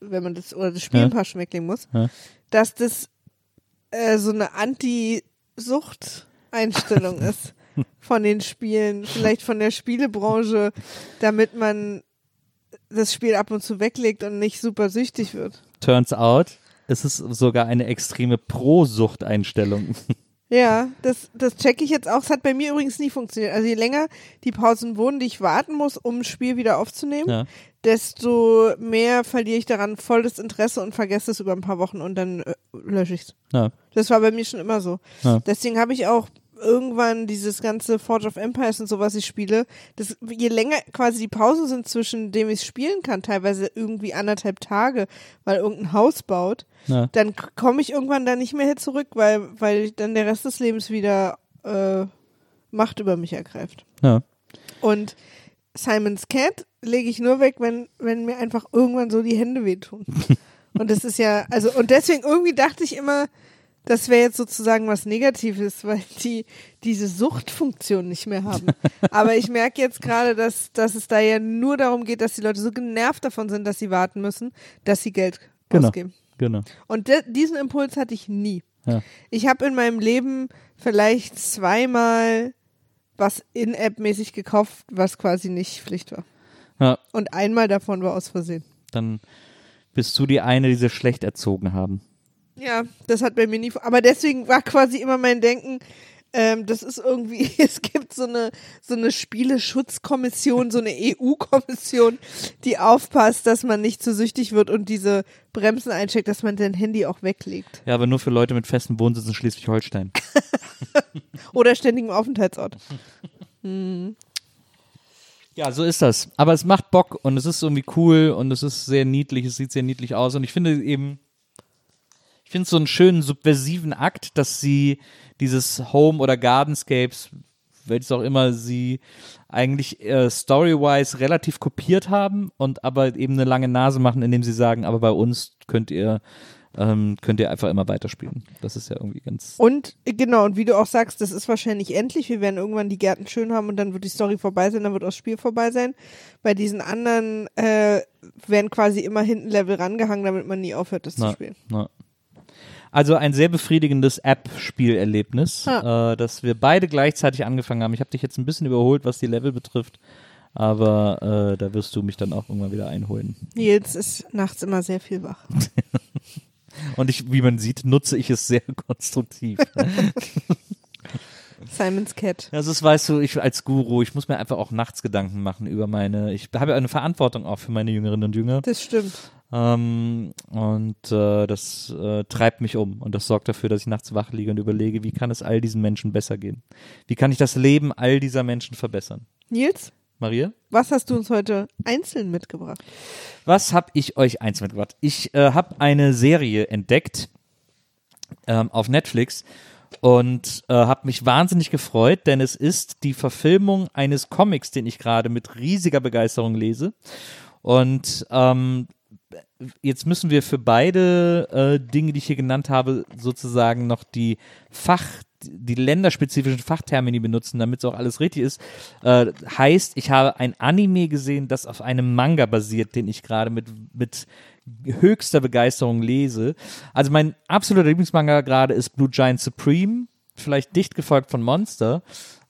wenn man das oder das Spiel Ja. ein paar Stunden weglegen muss, dass das äh, so eine Anti-Sucht-Einstellung ist von den Spielen, vielleicht von der Spielebranche, damit man das Spiel ab und zu weglegt und nicht super süchtig wird. Turns out, es ist sogar eine extreme Pro-Sucht-Einstellung. Ja, das, das checke ich jetzt auch. Es hat bei mir übrigens nie funktioniert. Also je länger die Pausen wurden, die ich warten muss, um ein Spiel wieder aufzunehmen, Ja. desto mehr verliere ich daran voll das Interesse und vergesse es über ein paar Wochen und dann äh, lösche ich es. Ja. Das war bei mir schon immer so. Ja. Deswegen habe ich auch irgendwann dieses ganze Forge of Empires und so, was ich spiele, das, je länger quasi die Pausen sind, zwischen dem ich spielen kann, teilweise irgendwie anderthalb Tage, weil irgendein Haus baut, Ja. dann komme ich irgendwann da nicht mehr hier zurück, weil, weil dann der Rest des Lebens wieder äh, Macht über mich ergreift. Ja. Und Simon's Cat lege ich nur weg, wenn, wenn mir einfach irgendwann so die Hände wehtun. [LAUGHS] und das ist ja, also, und deswegen irgendwie dachte ich immer, das wäre jetzt sozusagen was Negatives, weil die diese Suchtfunktion nicht mehr haben. [LAUGHS] Aber ich merke jetzt gerade, dass, dass es da ja nur darum geht, dass die Leute so genervt davon sind, dass sie warten müssen, dass sie Geld Genau. ausgeben. Genau. Und diesen Impuls hatte ich nie. Ja. Ich habe in meinem Leben vielleicht zweimal was in-App-mäßig gekauft, was quasi nicht Pflicht war. Ja. Und einmal davon war aus Versehen. Dann bist du die eine, die sie schlecht erzogen haben. Ja, das hat bei mir nie. Aber deswegen war quasi immer mein Denken, ähm, das ist irgendwie, [LAUGHS] es gibt so eine, so eine Spieleschutzkommission, so eine EU-Kommission, die aufpasst, dass man nicht zu süchtig wird und diese Bremsen eincheckt, dass man sein Handy auch weglegt. Ja, aber nur für Leute mit festem Wohnsitz in Schleswig-Holstein. [LAUGHS] Oder ständigem Aufenthaltsort. [LAUGHS] Ja, so ist das. Aber es macht Bock und es ist irgendwie cool und es ist sehr niedlich, es sieht sehr niedlich aus und ich finde eben, ich finde es so einen schönen subversiven Akt, dass sie dieses Home- oder Gardenscapes, welches auch immer sie eigentlich äh, story-wise relativ kopiert haben und aber eben eine lange Nase machen, indem sie sagen, aber bei uns könnt ihr ähm, könnt ihr einfach immer weiterspielen. Das ist ja irgendwie ganz Und genau, und wie du auch sagst, das ist wahrscheinlich endlich. Wir werden irgendwann die Gärten schön haben und dann wird die Story vorbei sein, dann wird auch das Spiel vorbei sein. Bei diesen anderen äh, werden quasi immer hinten Level rangehangen, damit man nie aufhört, das Na, zu spielen. na. Also ein sehr befriedigendes App-Spielerlebnis, Ha. äh, dass wir beide gleichzeitig angefangen haben. Ich habe dich jetzt ein bisschen überholt, was die Level betrifft. Aber äh, da wirst du mich dann auch irgendwann wieder einholen. Nils ist nachts immer sehr viel wach. [LAUGHS] Und ich, wie man sieht, nutze ich es sehr [LAUGHS] konstruktiv. [LAUGHS] Simon's Cat. Also das weißt du, ich als Guru, ich muss mir einfach auch nachts Gedanken machen über meine, ich habe ja eine Verantwortung auch für meine Jüngerinnen und Jünger. Das stimmt. Ähm, und äh, das äh, treibt mich um und das sorgt dafür, dass ich nachts wach liege und überlege, wie kann es all diesen Menschen besser gehen? Wie kann ich das Leben all dieser Menschen verbessern? Nils, Maria? was hast du uns heute einzeln mitgebracht? Was habe ich euch eins mitgebracht? Ich äh, habe eine Serie entdeckt ähm, auf Netflix und äh, habe mich wahnsinnig gefreut, denn es ist die Verfilmung eines Comics, den ich gerade mit riesiger Begeisterung lese. Und ähm, jetzt müssen wir für beide äh, Dinge, die ich hier genannt habe, sozusagen noch die Fach, die länderspezifischen Fachtermini benutzen, damit es auch alles richtig ist. Äh, heißt, ich habe ein Anime gesehen, das auf einem Manga basiert, den ich gerade mit, mit höchster Begeisterung lese. Also mein absoluter Lieblingsmanga gerade ist Blue Giant Supreme, vielleicht dicht gefolgt von Monster.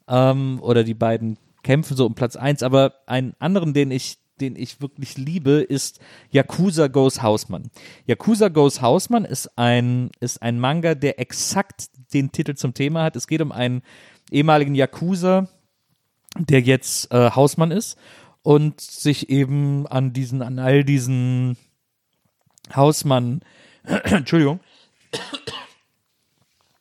Ähm, oder die beiden kämpfen so um Platz eins. aber einen anderen, den ich den ich wirklich liebe, ist Yakuza Goes Hausmann. Yakuza Goes Hausmann ist ein, ist ein Manga, der exakt den Titel zum Thema hat. Es geht um einen ehemaligen Yakuza, der jetzt äh, Hausmann ist und sich eben an diesen, an all diesen Hausmann, [CLEARS THROAT] Entschuldigung,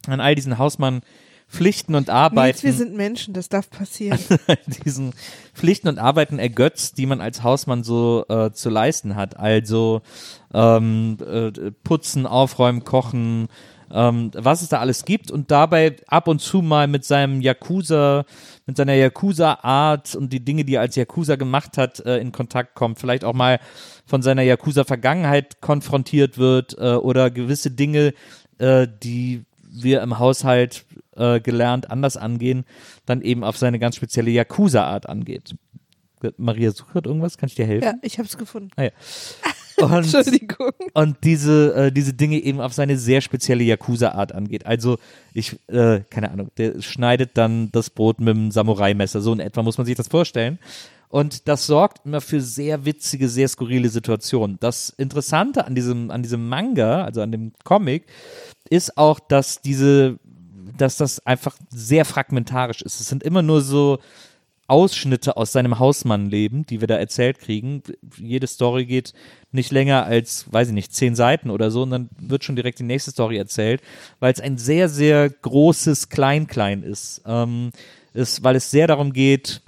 an all diesen Hausmann Pflichten und Arbeiten Nils, wir sind Menschen, das darf passieren. [LAUGHS] diesen Pflichten und Arbeiten ergötzt, die man als Hausmann so äh, zu leisten hat. Also ähm, äh, putzen, aufräumen, kochen, ähm, was es da alles gibt und dabei ab und zu mal mit seinem Yakuza, mit seiner Yakuza-Art und die Dinge, die er als Yakuza gemacht hat, äh, in Kontakt kommt. Vielleicht auch mal von seiner Yakuza-Vergangenheit konfrontiert wird äh, oder gewisse Dinge, äh, die wir im Haushalt äh, gelernt anders angehen, dann eben auf seine ganz spezielle Yakuza-Art angeht. Maria sucht irgendwas, kann ich dir helfen? ja, ich hab's gefunden. Ah, ja. [LAUGHS] Und, Entschuldigung. und diese, äh, diese Dinge eben auf seine sehr spezielle Yakuza-Art angeht. Also, ich, äh, keine Ahnung, der schneidet dann das Brot mit dem Samurai-Messer. So in etwa muss man sich das vorstellen. Und das sorgt immer für sehr witzige, sehr skurrile Situationen. Das Interessante an diesem, an diesem Manga, also an dem Comic, ist auch, dass diese, dass das einfach sehr fragmentarisch ist. Es sind immer nur so Ausschnitte aus seinem Hausmannleben, die wir da erzählt kriegen. Jede Story geht nicht länger als, weiß ich nicht, zehn Seiten oder so und dann wird schon direkt die nächste Story erzählt, weil es ein sehr, sehr großes Klein-Klein ist. Ähm, ist. Weil es sehr darum geht,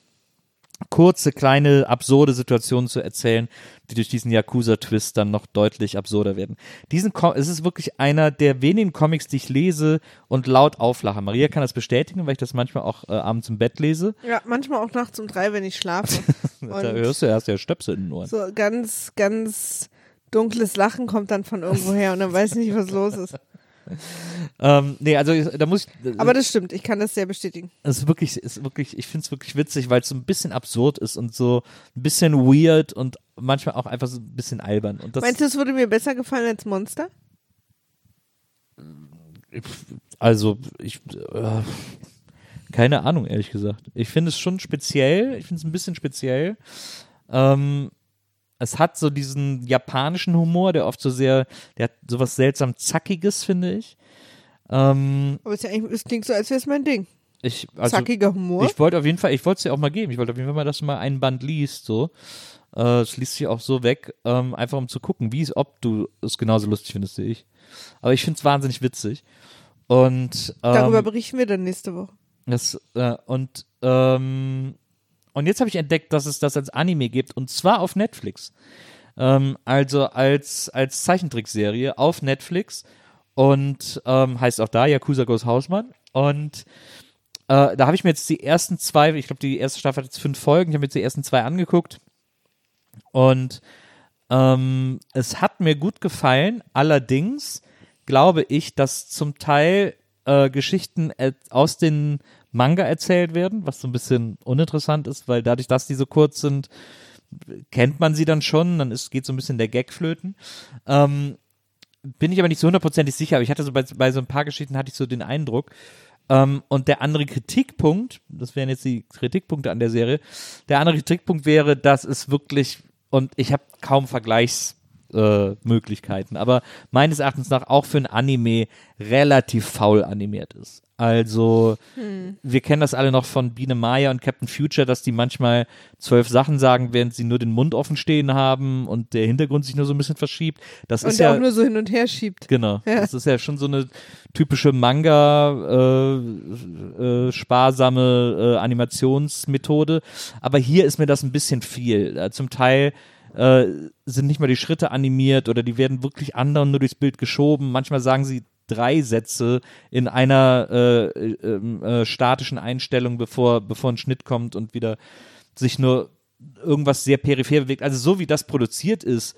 kurze, kleine, absurde Situationen zu erzählen, die durch diesen Yakuza-Twist dann noch deutlich absurder werden. Diesen Com es ist wirklich einer der wenigen Comics, die ich lese und laut auflache. Maria kann das bestätigen, weil ich das manchmal auch äh, abends im Bett lese. Ja, manchmal auch nachts um drei, wenn ich schlafe. [LAUGHS] Da hörst du erst ja Stöpsel in den Ohren. so ganz, ganz dunkles Lachen kommt dann von irgendwo her und dann weiß ich nicht, was los ist. [LAUGHS] Ähm, nee, also da muss ich. Aber das stimmt, ich kann das sehr bestätigen. es ist wirklich, ist wirklich, ich finde es wirklich witzig, weil es so ein bisschen absurd ist und so ein bisschen weird und manchmal auch einfach so ein bisschen albern. Und das, Meinst du, es würde mir besser gefallen als Monster? Also, ich, äh, keine Ahnung, ehrlich gesagt. Ich finde es schon speziell, ich finde es ein bisschen speziell. Ähm, es hat so diesen japanischen Humor, der oft so sehr, der hat sowas seltsam Zackiges, finde ich. Ähm, Aber es, ja klingt so, als wäre es mein Ding. ich also, Zackiger Humor. Ich wollte auf jeden Fall, ich wollte es dir auch mal geben. Ich wollte auf jeden Fall mal, dass du mal ein Band liest, so. Äh, Es liest sich auch so weg, ähm, einfach um zu gucken, wie es, ob du es genauso lustig findest wie ich. Aber ich finde es wahnsinnig witzig. Und ähm, Darüber berichten wir dann nächste Woche. das, äh, und, ähm, und jetzt habe ich entdeckt, dass es das als Anime gibt und zwar auf Netflix. Ähm, also als, als Zeichentrickserie auf Netflix und ähm, heißt auch da Yakuza Goes Hausmann. Und äh, da habe ich mir jetzt die ersten zwei, ich glaube, die erste Staffel hat jetzt fünf Folgen, ich habe mir jetzt die ersten zwei angeguckt. Und ähm, es hat mir gut gefallen. Allerdings glaube ich, dass zum Teil äh, Geschichten aus den Manga erzählt werden, was so ein bisschen uninteressant ist, weil dadurch, dass die so kurz sind, kennt man sie dann schon, dann ist, geht so ein bisschen der Gag flöten. Ähm, bin ich aber nicht so hundertprozentig sicher, aber ich hatte so bei, bei so ein paar Geschichten hatte ich so den Eindruck. Ähm, und der andere Kritikpunkt, das wären jetzt die Kritikpunkte an der Serie, der andere Kritikpunkt wäre, dass es wirklich, und ich habe kaum Vergleichsmöglichkeiten, äh, Möglichkeiten, aber meines Erachtens nach auch für ein Anime relativ faul animiert ist. Also, wir kennen das alle noch von Biene Maya und Captain Future, dass die manchmal zwölf Sachen sagen, während sie nur den Mund offen stehen haben und der Hintergrund sich nur so ein bisschen verschiebt. Das Und ist der ja auch nur so hin und her schiebt. Genau. Ja. Das ist ja schon so eine typische Manga äh, äh, sparsame äh, Animationsmethode. Aber hier ist mir das ein bisschen viel. Äh, zum Teil äh, sind nicht mal die Schritte animiert oder die werden wirklich anderen nur durchs Bild geschoben. Manchmal sagen sie drei Sätze in einer äh, äh, ähm, äh, statischen Einstellung, bevor, bevor ein Schnitt kommt und wieder sich nur irgendwas sehr peripher bewegt. Also so wie das produziert ist,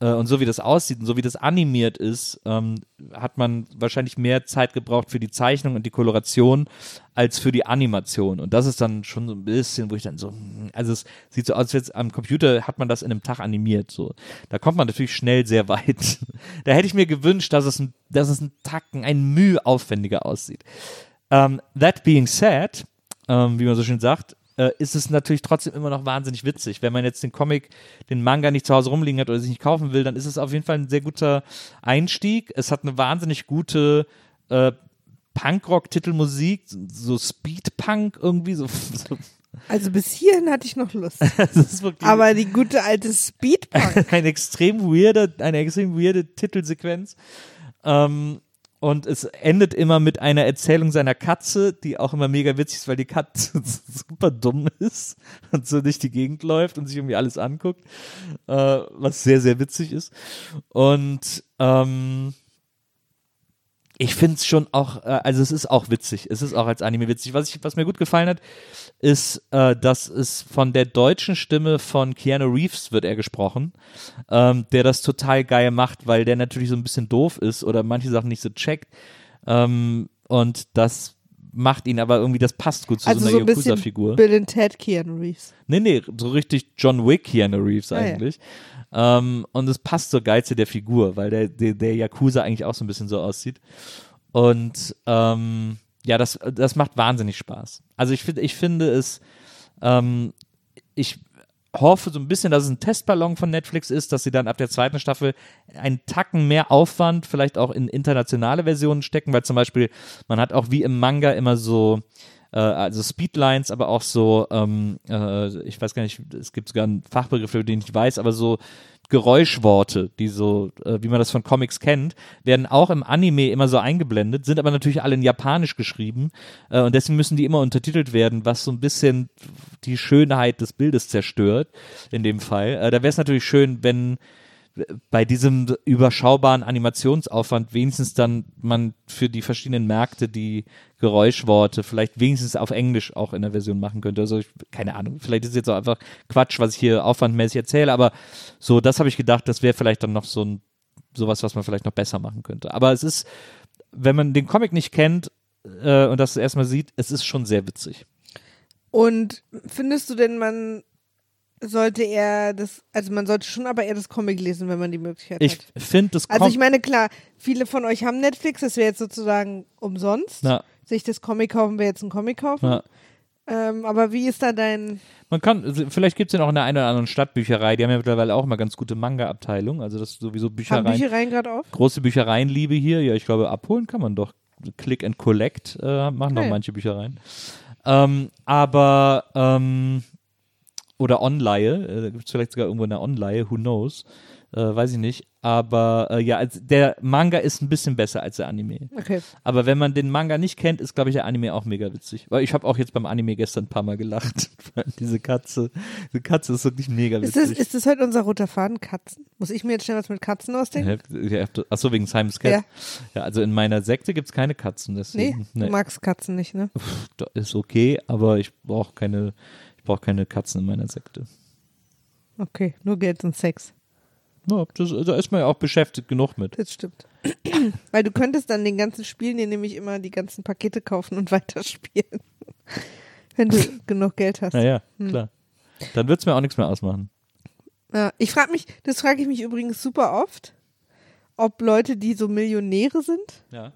äh, und so wie das aussieht und so wie das animiert ist, ähm, hat man wahrscheinlich mehr Zeit gebraucht für die Zeichnung und die Koloration als für die Animation. Und das ist dann schon so ein bisschen, wo ich dann so, hm, also es sieht so aus, als jetzt am Computer hat man das in einem Tag animiert. So. Da kommt man natürlich schnell sehr weit. [LAUGHS] da hätte ich mir gewünscht, dass es ein, dass es ein Tacken, ein Mühe aufwendiger aussieht. Ähm, that being said, ähm, wie man so schön sagt, äh, ist es natürlich trotzdem immer noch wahnsinnig witzig. Wenn man jetzt den Comic, den Manga nicht zu Hause rumliegen hat oder sich nicht kaufen will, dann ist es auf jeden Fall ein sehr guter Einstieg. Es hat eine wahnsinnig gute äh, Punkrock-Titelmusik, so Speedpunk irgendwie, so, [LAUGHS] so Also bis hierhin hatte ich noch Lust. [LAUGHS] Aber die gute alte Speedpunk. [LAUGHS] eine extrem weirde, eine extrem weirde Titelsequenz. Ähm, und es endet immer mit einer Erzählung seiner Katze, die auch immer mega witzig ist, weil die Katze [LAUGHS] super dumm ist und so durch die Gegend läuft und sich irgendwie alles anguckt, äh, was sehr, sehr witzig ist. Und ähm, ich finde es schon auch, äh, also es ist auch witzig. Es ist auch als Anime witzig. Was, ich, was mir gut gefallen hat, ist, äh, dass es von der deutschen Stimme von Keanu Reeves wird er gesprochen, ähm, der das total geil macht, weil der natürlich so ein bisschen doof ist oder manche Sachen nicht so checkt. Ähm, und das macht ihn aber irgendwie, das passt gut zu Also so so einer ein bisschen Yakuza-Figur. Bill and Ted Keanu Reeves. Nee, nee, so richtig John Wick Keanu Reeves Ah, ja. Ähm, und es passt so geil zu der Figur, weil der, der, der Yakuza eigentlich auch so ein bisschen so aussieht. Und ähm, ja, das, das macht wahnsinnig Spaß. Also ich, find, ich finde es, ähm, ich hoffe so ein bisschen, dass es ein Testballon von Netflix ist, dass sie dann ab der zweiten Staffel einen Tacken mehr Aufwand vielleicht auch in internationale Versionen stecken, weil zum Beispiel man hat auch wie im Manga immer so also Speedlines, aber auch so, ähm, äh, ich weiß gar nicht, es gibt sogar einen Fachbegriff, für den ich weiß, aber so Geräuschworte, die so, äh, wie man das von Comics kennt, werden auch im Anime immer so eingeblendet, sind aber natürlich alle in Japanisch geschrieben äh, und deswegen müssen die immer untertitelt werden, was so ein bisschen die Schönheit des Bildes zerstört, in dem Fall. Äh, da wäre es natürlich schön, wenn bei diesem überschaubaren Animationsaufwand wenigstens dann man für die verschiedenen Märkte die Geräuschworte vielleicht wenigstens auf Englisch auch in der Version machen könnte. Also ich, keine Ahnung, vielleicht ist es jetzt auch einfach Quatsch, was ich hier aufwandmäßig erzähle, aber so, das habe ich gedacht, das wäre vielleicht dann noch so ein sowas, was man vielleicht noch besser machen könnte. Aber es ist, wenn man den Comic nicht kennt äh, und das erstmal sieht, es ist schon sehr witzig. Und findest du denn, man sollte eher das, also man sollte schon aber eher das Comic lesen, wenn man die Möglichkeit Ich hat? finde das Also Com- ich meine, klar, viele von euch haben Netflix, das wäre jetzt sozusagen umsonst. Na, Sich das Comic kaufen, wäre jetzt ein Comic kaufen. Ähm, aber wie ist da dein, Man kann, also vielleicht gibt es ja noch in der einen oder anderen Stadtbücherei, die haben ja mittlerweile auch mal ganz gute Manga-Abteilung, also das ist sowieso haben Büchereien, Büchereien gerade auf? große Büchereienliebe hier, ja, ich glaube, abholen kann man doch. Click and Collect äh, machen doch Ah, ja. manche Büchereien. Ähm, aber, ähm, oder Onleihe, äh, da gibt es vielleicht sogar irgendwo eine Onleihe, who knows, äh, weiß ich nicht. Aber äh, ja, also der Manga ist ein bisschen besser als der Anime. Okay. Aber wenn man den Manga nicht kennt, ist, glaube ich, der Anime auch mega witzig. Weil ich habe auch jetzt beim Anime gestern ein paar Mal gelacht. [LAUGHS] Diese Katze, diese Katze ist wirklich mega Ist das, witzig. ist das heute unser roter Faden? Katzen? Muss ich mir jetzt schnell was mit Katzen ausdenken? Ja, Achso, wegen Simon's Cat. Ja. Ja. also in meiner Sekte gibt es keine Katzen. Nee, Deswegen, du magst Katzen nicht, ne? Da ist okay, aber ich brauche keine, ich brauche keine Katzen in meiner Sekte. Okay, nur Geld und Sex. Ja, das, da ist man ja auch beschäftigt genug mit. Das stimmt. [CLEARS THROAT] Weil du könntest dann den ganzen Spielen dir nämlich immer die ganzen Pakete kaufen und [LAUGHS] weiterspielen. Wenn du genug Geld hast. Naja, Hm. klar. Dann wird es mir auch nichts mehr ausmachen. Ja, ich frage mich, das frage ich mich übrigens super oft, ob Leute, die so Millionäre sind, Ja.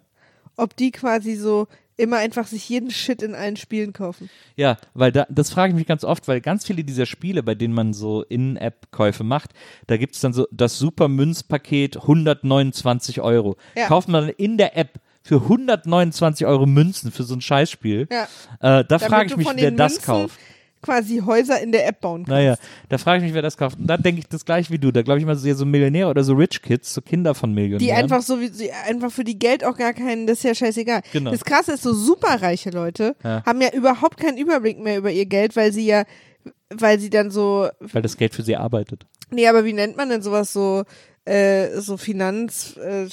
ob die quasi so immer einfach sich jeden Shit in allen Spielen kaufen. Ja, weil da, das frage ich mich ganz oft, weil ganz viele dieser Spiele, bei denen man so In-App-Käufe macht, da gibt es dann so das Super Münzpaket 129 Euro. Ja. Kauft man dann in der App für 129 Euro Münzen für so ein Scheißspiel. Ja. Äh, da frage ich mich, wer das Münzen kauft. Quasi Häuser in der App bauen kannst. Naja, da frage ich mich, wer das kauft. Und da denke ich das gleich wie du. Da glaube ich immer so, so Millionäre oder so Rich Kids, so Kinder von Millionären. Die einfach so wie sie einfach für die Geld auch gar keinen, das ist ja scheißegal. Genau. Das krasse ist, so superreiche Leute Ja. haben ja überhaupt keinen Überblick mehr über ihr Geld, weil sie ja, weil sie dann so, Weil das Geld für sie arbeitet. nee, aber wie nennt man denn sowas so, äh, so Finanz, äh,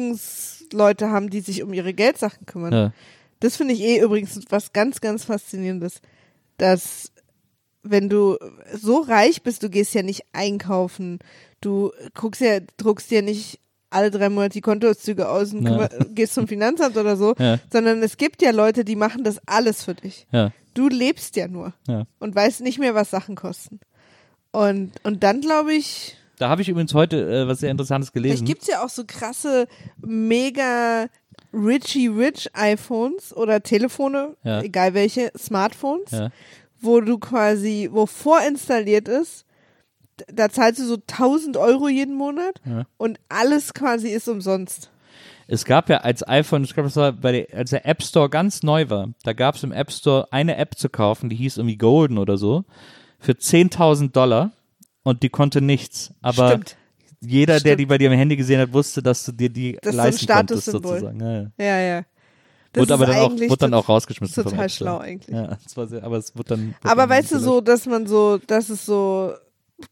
Vermögensleute haben, die sich um ihre Geldsachen kümmern. Ja. Das finde ich eh übrigens was ganz, ganz faszinierendes, dass wenn du so reich bist, du gehst ja nicht einkaufen, du guckst ja, druckst dir nicht alle drei Monate die Kontoauszüge aus und Ja. gehst zum Finanzamt oder so, Ja. sondern es gibt ja Leute, die machen das alles für dich. Ja, Du lebst ja nur ja. und weißt nicht mehr, was Sachen kosten. Und, und dann glaube ich, Da habe ich übrigens heute äh, was sehr Interessantes vielleicht gelesen. gibt's ja auch so krasse, mega richy rich iPhones oder Telefone, Ja. egal welche, Smartphones, Ja. wo du quasi, wo vorinstalliert ist, da zahlst du so 1000 Euro jeden Monat Ja. und alles quasi ist umsonst. Es gab ja als iPhone, ich glaube, das war bei der, als der App Store ganz neu war, da gab es im App Store eine App zu kaufen, die hieß irgendwie Golden oder so, für 10.000 Dollar und die konnte nichts. Aber Stimmt. Jeder, der Stimmt. die bei dir im Handy gesehen hat, wusste, dass du dir die Das ist so ein leisten konntest, Statussymbol. sozusagen. Ja, ja. Ja, ja. Das Wurde aber dann auch, wurde dann auch rausgeschmissen. total schlau eigentlich. Ja, sehr, aber es wurde dann. wurde Aber dann weißt du so, dass man so, dass es so,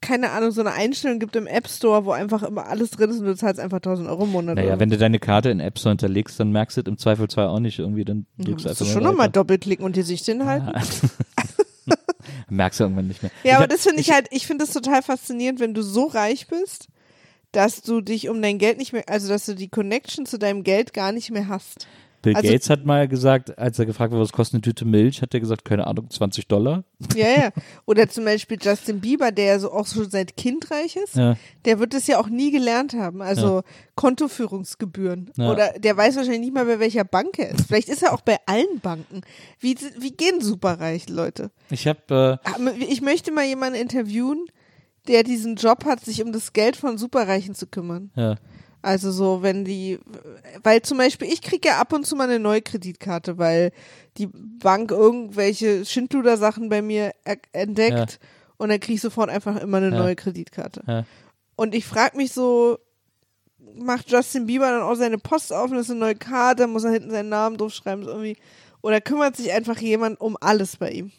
keine Ahnung, so eine Einstellung gibt im App Store, wo einfach immer alles drin ist und du zahlst einfach 1000 Euro im Monat. Naja, oder wenn du deine Karte in App Store hinterlegst, dann merkst du es im Zweifelsfall auch nicht irgendwie, dann drückst musst einfach du schon mal nochmal doppelklicken und die Sicht hinhalten. [LAUGHS] Merkst du irgendwann nicht mehr. Ja, Ich aber hab- das finde ich, halt, ich finde das total faszinierend, wenn du so reich bist, dass du dich um dein Geld nicht mehr, also dass du die Connection zu deinem Geld gar nicht mehr hast. Bill Also- Gates hat mal gesagt, als er gefragt wurde, was kostet eine Tüte Milch, hat er gesagt, keine Ahnung, 20 Dollar. Ja, ja. [LAUGHS] Oder zum Beispiel Justin Bieber, der ja so auch schon seit Kind reich ist, Ja. der wird das ja auch nie gelernt haben. Also Kontoführungsgebühren. Ja. Oder der weiß wahrscheinlich nicht mal, bei welcher Bank er ist. Vielleicht ist er auch bei allen Banken. Wie, wie gehen superreiche Leute? Ich habe, Ah, Ich möchte mal jemanden interviewen, der diesen Job hat, sich um das Geld von Superreichen zu kümmern. ja, Also so, wenn die, weil zum Beispiel ich kriege ja ab und zu mal eine neue Kreditkarte, weil die Bank irgendwelche Schindluder-Sachen bei mir entdeckt und dann kriege ich sofort einfach immer eine Ja. neue Kreditkarte. Ja. Und ich frage mich so, macht Justin Bieber dann auch seine Post auf und das ist eine neue Karte, muss er hinten seinen Namen draufschreiben, so irgendwie. Oder kümmert sich einfach jemand um alles bei ihm?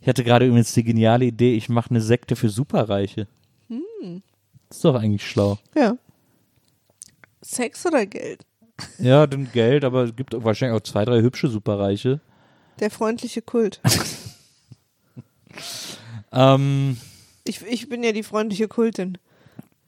Ich hatte gerade übrigens die geniale Idee, ich mache eine Sekte für Superreiche. Hm. ist doch eigentlich schlau. Ja. Sex oder Geld? Ja, dann Geld, aber es gibt wahrscheinlich auch zwei, drei hübsche Superreiche. Der freundliche Kult. [LAUGHS] Ähm, Ich, ich bin ja die freundliche Kultin.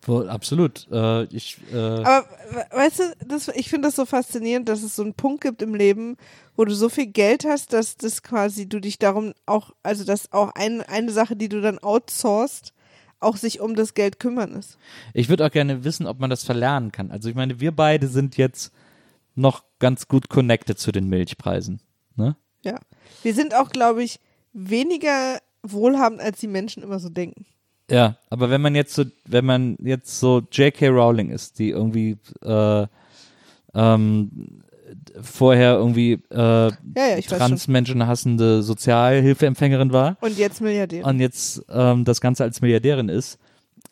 Absolut. Äh, ich, äh, Aber we- weißt du, das, ich finde das so faszinierend, dass es so einen Punkt gibt im Leben, wo du so viel Geld hast, dass das quasi du dich darum auch, also dass auch ein, eine Sache, die du dann outsourcest, auch sich um das Geld kümmern ist. ich würde auch gerne wissen, ob man das verlernen kann. Also ich meine, wir beide sind jetzt noch ganz gut connected zu den Milchpreisen. Ne? Ja. Wir sind auch, glaube ich, weniger wohlhabend, als die Menschen immer so denken. Ja, aber wenn man jetzt so, wenn man jetzt so J.K. Rowling ist, die irgendwie äh, ähm, vorher irgendwie äh, Ja, ja. Transmenschen hassende Sozialhilfeempfängerin war Und jetzt Milliardär. und jetzt ähm, das Ganze als Milliardärin ist,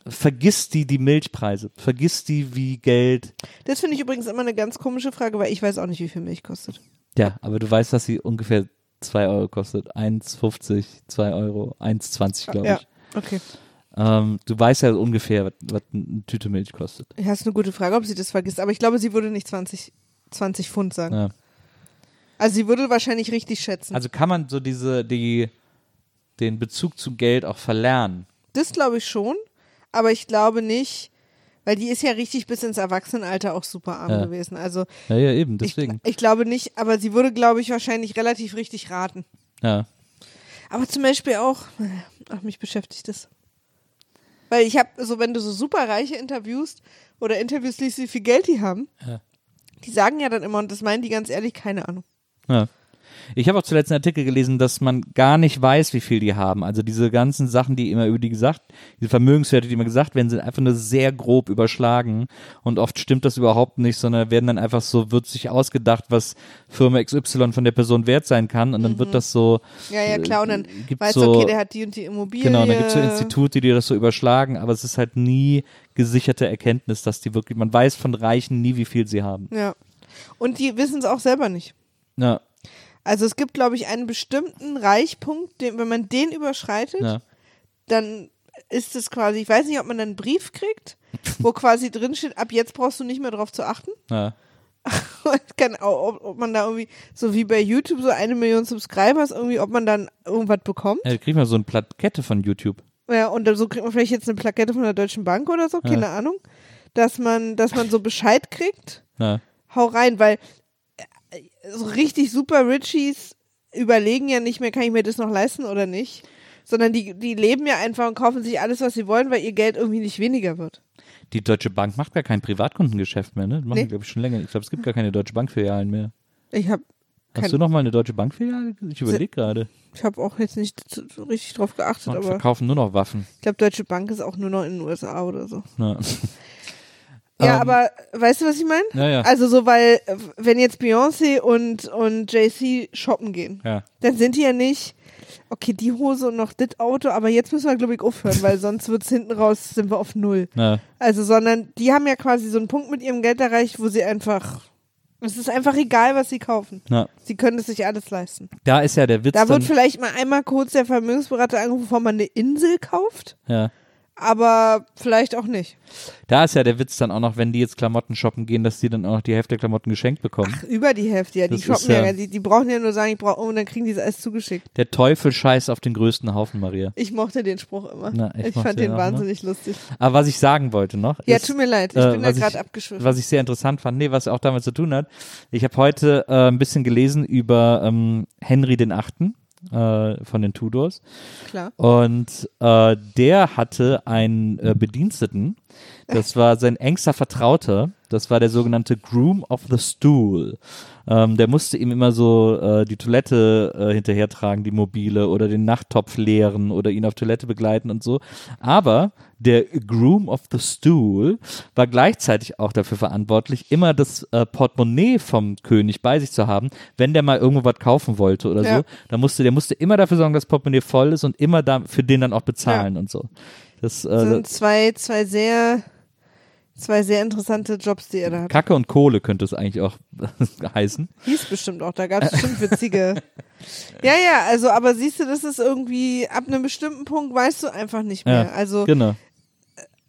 vergisst die die Milchpreise, vergisst die wie Geld. Das finde ich übrigens immer eine ganz komische Frage, weil ich weiß auch nicht, wie viel Milch kostet. Ja, aber du weißt, dass sie ungefähr 2 Euro kostet. 1,50, 2 Euro, 1,20 glaube ja, ich. okay. Ähm, du weißt ja ungefähr, was, was eine Tüte Milch kostet. Ja, ist eine gute Frage, ob sie das vergisst. Aber ich glaube, sie würde nicht 20, 20 Pfund sagen. Ja. Also sie würde wahrscheinlich richtig schätzen. Also kann man so diese, die, den Bezug zum Geld auch verlernen. Das glaube ich schon, aber ich glaube nicht, weil die ist ja richtig bis ins Erwachsenenalter auch super arm Ja. gewesen. Also Ja, ja, eben, ich, deswegen. ich glaube nicht, aber sie würde, glaube ich, wahrscheinlich relativ richtig raten. Ja. Aber zum Beispiel auch, ach, mich beschäftigt das. Weil ich habe, so wenn du so superreiche interviewst oder Interviews liest, wie viel Geld die haben, Ja. die sagen ja dann immer, und das meinen die ganz ehrlich, keine Ahnung. Ja. Ich habe auch zuletzt einen Artikel gelesen, dass man gar nicht weiß, wie viel die haben. Also diese ganzen Sachen, die immer über die gesagt, diese Vermögenswerte, die immer gesagt werden, sind einfach nur sehr grob überschlagen. Und oft stimmt das überhaupt nicht, sondern werden dann einfach so, wird sich ausgedacht, was Firma XY von der Person wert sein kann. Und dann wird das so. Ja, ja, klar. Und dann äh, weißt so, okay, der hat die und die Immobilie. Genau, und dann gibt es so Institute, die das so überschlagen, aber es ist halt nie gesicherte Erkenntnis, dass die wirklich, man weiß von Reichen nie, wie viel sie haben. Ja. Und die wissen es auch selber nicht. Ja, Also es gibt, glaube ich, einen bestimmten Reichpunkt, den, wenn man den überschreitet, ja. dann ist es quasi, ich weiß nicht, ob man dann einen Brief kriegt, wo quasi drin steht, ab jetzt brauchst du nicht mehr drauf zu achten. ja. [LAUGHS] Kann ob, ob man da irgendwie, so wie bei YouTube, so eine Million Subscribers, irgendwie, ob man dann irgendwas bekommt. Ja, da kriegt man so eine Plakette von YouTube. Ja, und so kriegt man vielleicht jetzt eine Plakette von der Deutschen Bank oder so, keine Ahnung. Dass man, dass man so Bescheid kriegt. Ja. Hau rein, weil so richtig super Richies überlegen ja nicht mehr, kann ich mir das noch leisten oder nicht. Sondern die, die leben ja einfach und kaufen sich alles, was sie wollen, weil ihr Geld irgendwie nicht weniger wird. Die Deutsche Bank macht gar kein Privatkundengeschäft mehr, ne? Das machen Nee. glaube ich, schon länger. Ich glaube, es gibt gar keine Deutsche Bankfilialen mehr. Ich habe Hast du noch mal eine Deutsche Bankfiliale? Ich überlege gerade. ich hab auch jetzt nicht so richtig drauf geachtet, Und aber verkaufen nur noch Waffen. ich glaube, Deutsche Bank ist auch nur noch in den USA oder so. Ja, [LAUGHS] Ja, Ähm, aber weißt du, was ich meine? ja. ja. Also so, weil wenn jetzt Beyoncé und, und JC shoppen gehen, ja. dann sind die ja nicht, okay, die Hose und noch das Auto, aber jetzt müssen wir, glaube ich, aufhören, weil sonst wird's hinten raus, sind wir auf Null. Also, sondern die haben ja quasi so einen Punkt mit ihrem Geld erreicht, wo sie einfach, es ist einfach egal, was sie kaufen. ja. Sie können es sich alles leisten. Da ist ja der Witz Da wird vielleicht mal einmal kurz der Vermögensberater angerufen, bevor man eine Insel kauft, ja. Aber vielleicht auch nicht. Da ist ja der Witz dann auch noch, wenn die jetzt Klamotten shoppen gehen, dass die dann auch noch die Hälfte der Klamotten geschenkt bekommen. Ach, über die Hälfte, ja. Die Das shoppen ja, ja- die, die brauchen ja nur sagen, ich brauche, und dann kriegen die es alles zugeschickt. Der Teufel scheißt auf den größten Haufen, Maria. Ich mochte den Spruch immer. Na, ich ich fand den den ne? wahnsinnig lustig. Aber was ich sagen wollte noch, Ja, ist, tut mir leid, ich äh, bin da gerade abgeschwiffen. was ich sehr interessant fand, nee, was auch damit zu tun hat. Ich habe heute äh, ein bisschen gelesen über ähm, Henry den Achten äh, von den Tudors. Klar. Und äh, der hatte einen äh, Bediensteten, das war sein engster Vertrauter, das war der sogenannte Groom of the Stool. Ähm, der musste ihm immer so äh, die Toilette äh, hinterhertragen, die mobile, oder den Nachttopf leeren oder ihn auf Toilette begleiten und so. Aber der Groom of the Stool war gleichzeitig auch dafür verantwortlich, immer das äh, Portemonnaie vom König bei sich zu haben, wenn der mal irgendwo was kaufen wollte oder Ja. so. Da musste, der musste immer dafür sorgen, dass das Portemonnaie voll ist und immer da für den dann auch bezahlen und so. Das, Das äh, sind zwei, zwei sehr, zwei sehr interessante Jobs, die er da hat. Kacke und Kohle könnte es eigentlich auch [LAUGHS] heißen. Hieß bestimmt auch, da gab es bestimmt witzige. ja, ja, also, aber siehst du, das ist irgendwie, ab einem bestimmten Punkt weißt du einfach nicht mehr. Ja, also, Genau.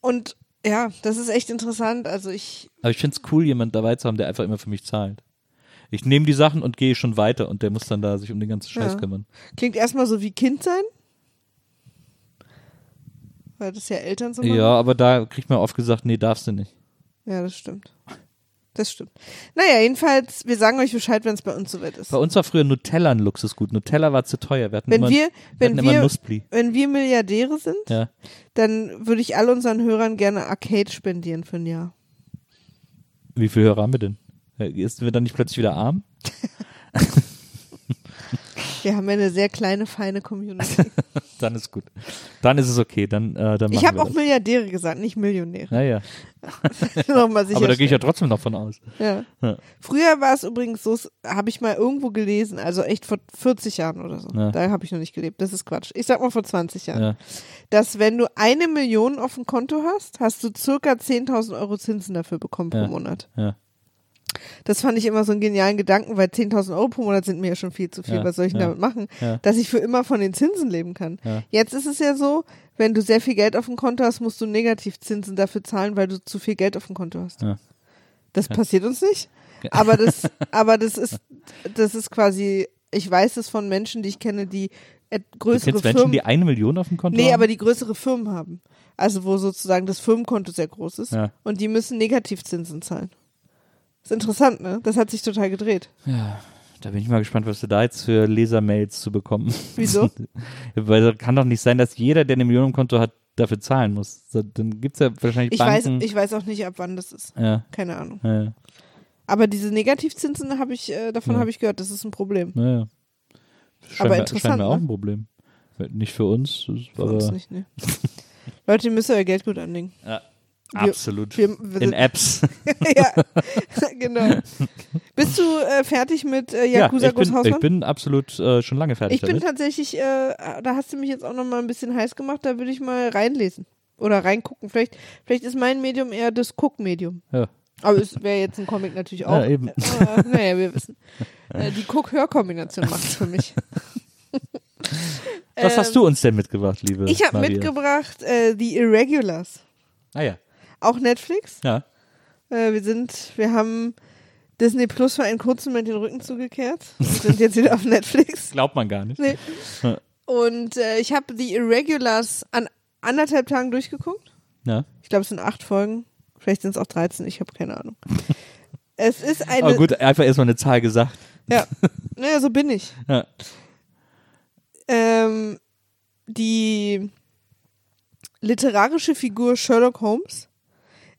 und ja, das ist echt interessant. Also ich, Aber ich finde es cool, jemand dabei zu haben, der einfach immer für mich zahlt. Ich nehme die Sachen und gehe schon weiter und der muss dann da sich um den ganzen Scheiß Ja. kümmern. klingt erstmal so wie Kind sein. Weil das ja Eltern so machen. Ja, aber da kriegt man oft gesagt, nee, darfst du nicht. Ja, das stimmt. Das stimmt. Naja, jedenfalls, wir sagen euch Bescheid, wenn es bei uns soweit ist. Bei uns war früher Nutella ein Luxusgut. Nutella war zu teuer. Wir hatten Wenn immer, wir, wenn wir, Nussbli. wenn wir Milliardäre sind, Ja. dann würde ich all unseren Hörern gerne Arcade spendieren für ein Jahr. Wie viel Hörer haben wir denn? Ist wir dann nicht plötzlich wieder arm? [LAUGHS] Wir haben ja eine sehr kleine, feine Community. [LAUGHS] Dann ist gut. Dann ist es okay. Dann, äh, dann ich habe auch das. Milliardäre gesagt, nicht Millionäre. Naja, [LAUGHS] Nochmal aber da gehe ich ja trotzdem noch von aus. ja. Ja. Früher war es übrigens so, habe ich mal irgendwo gelesen, also echt vor 40 Jahren oder so. Ja. Da habe ich noch nicht gelebt. Das ist Quatsch. Ich sag mal vor 20 Jahren. Ja. Dass wenn du eine Million auf dem Konto hast, hast du circa 10.000 Euro Zinsen dafür bekommen pro. Monat. Ja. Das fand ich immer so einen genialen Gedanken, weil 10.000 Euro pro Monat sind mir ja schon viel zu viel. Ja, Was soll ich denn ja, damit machen? ja. Dass ich für immer von den Zinsen leben kann. Jetzt ist es ja so, wenn du sehr viel Geld auf dem Konto hast, musst du Negativzinsen dafür zahlen, weil du zu viel Geld auf dem Konto hast. Das passiert uns nicht. Aber das, [LAUGHS] aber das ist, das ist quasi, ich weiß es von Menschen, die ich kenne, die größere kennst Menschen, Firmen. die eine Million auf dem Konto Nee, haben? aber die größere Firmen haben. Also wo sozusagen das Firmenkonto sehr groß ist. Und die müssen Negativzinsen zahlen. Ist interessant, ne? Das hat sich total gedreht. Ja, da bin ich mal gespannt, was du da jetzt für Lesermails zu bekommen. Wieso? [LAUGHS] Weil es kann doch nicht sein, dass jeder, der eine Million im Konto hat, dafür zahlen muss. Dann gibt es ja wahrscheinlich Ich weiß, Banken. ich weiß auch nicht, ab wann das ist. ja, Keine Ahnung. ja, Aber diese Negativzinsen habe ich, äh, davon Ja. habe ich gehört, das ist ein Problem. Naja. Scheint Aber interessant, Scheint mir auch ne? ein Problem. Nicht für uns, Für aber uns nicht, ne. [LAUGHS] Leute, ihr müsst euer Geld gut anlegen. Ja, absolut. Wir, wir In Apps. [LAUGHS] ja, genau. Bist du äh, fertig mit äh, Ja, Yakuza ich bin, Großhausmann? ich bin absolut äh, schon lange fertig Ich bin damit. tatsächlich, äh, da hast du mich jetzt auch noch mal ein bisschen heiß gemacht, da würde ich mal reinlesen oder reingucken. Vielleicht, vielleicht ist mein Medium eher das Guck-Medium. Ja. Aber es wäre jetzt ein Comic natürlich auch. Ja, eben. Aber, naja, wir wissen. Äh, die Guck-Hör-Kombination macht es für mich. Was hast du uns denn mitgebracht, liebe Ähm, Ich habe mitgebracht äh, The Irregulars. Ah ja. Auch Netflix. Ja. Äh, wir sind, wir haben Disney Plus für einen kurzen Moment den Rücken zugekehrt. Wir sind jetzt wieder auf Netflix. [LAUGHS] Glaubt man gar nicht. Nee. Und äh, ich habe The Irregulars an anderthalb Tagen durchgeguckt. Ja. Ich glaube, es sind acht Folgen. Vielleicht sind es auch 13, ich habe keine Ahnung. [LAUGHS] es ist eine. Aber gut, einfach erstmal eine Zahl gesagt. Ja, [LAUGHS] naja, so bin ich. Ja. Ähm, die literarische Figur Sherlock Holmes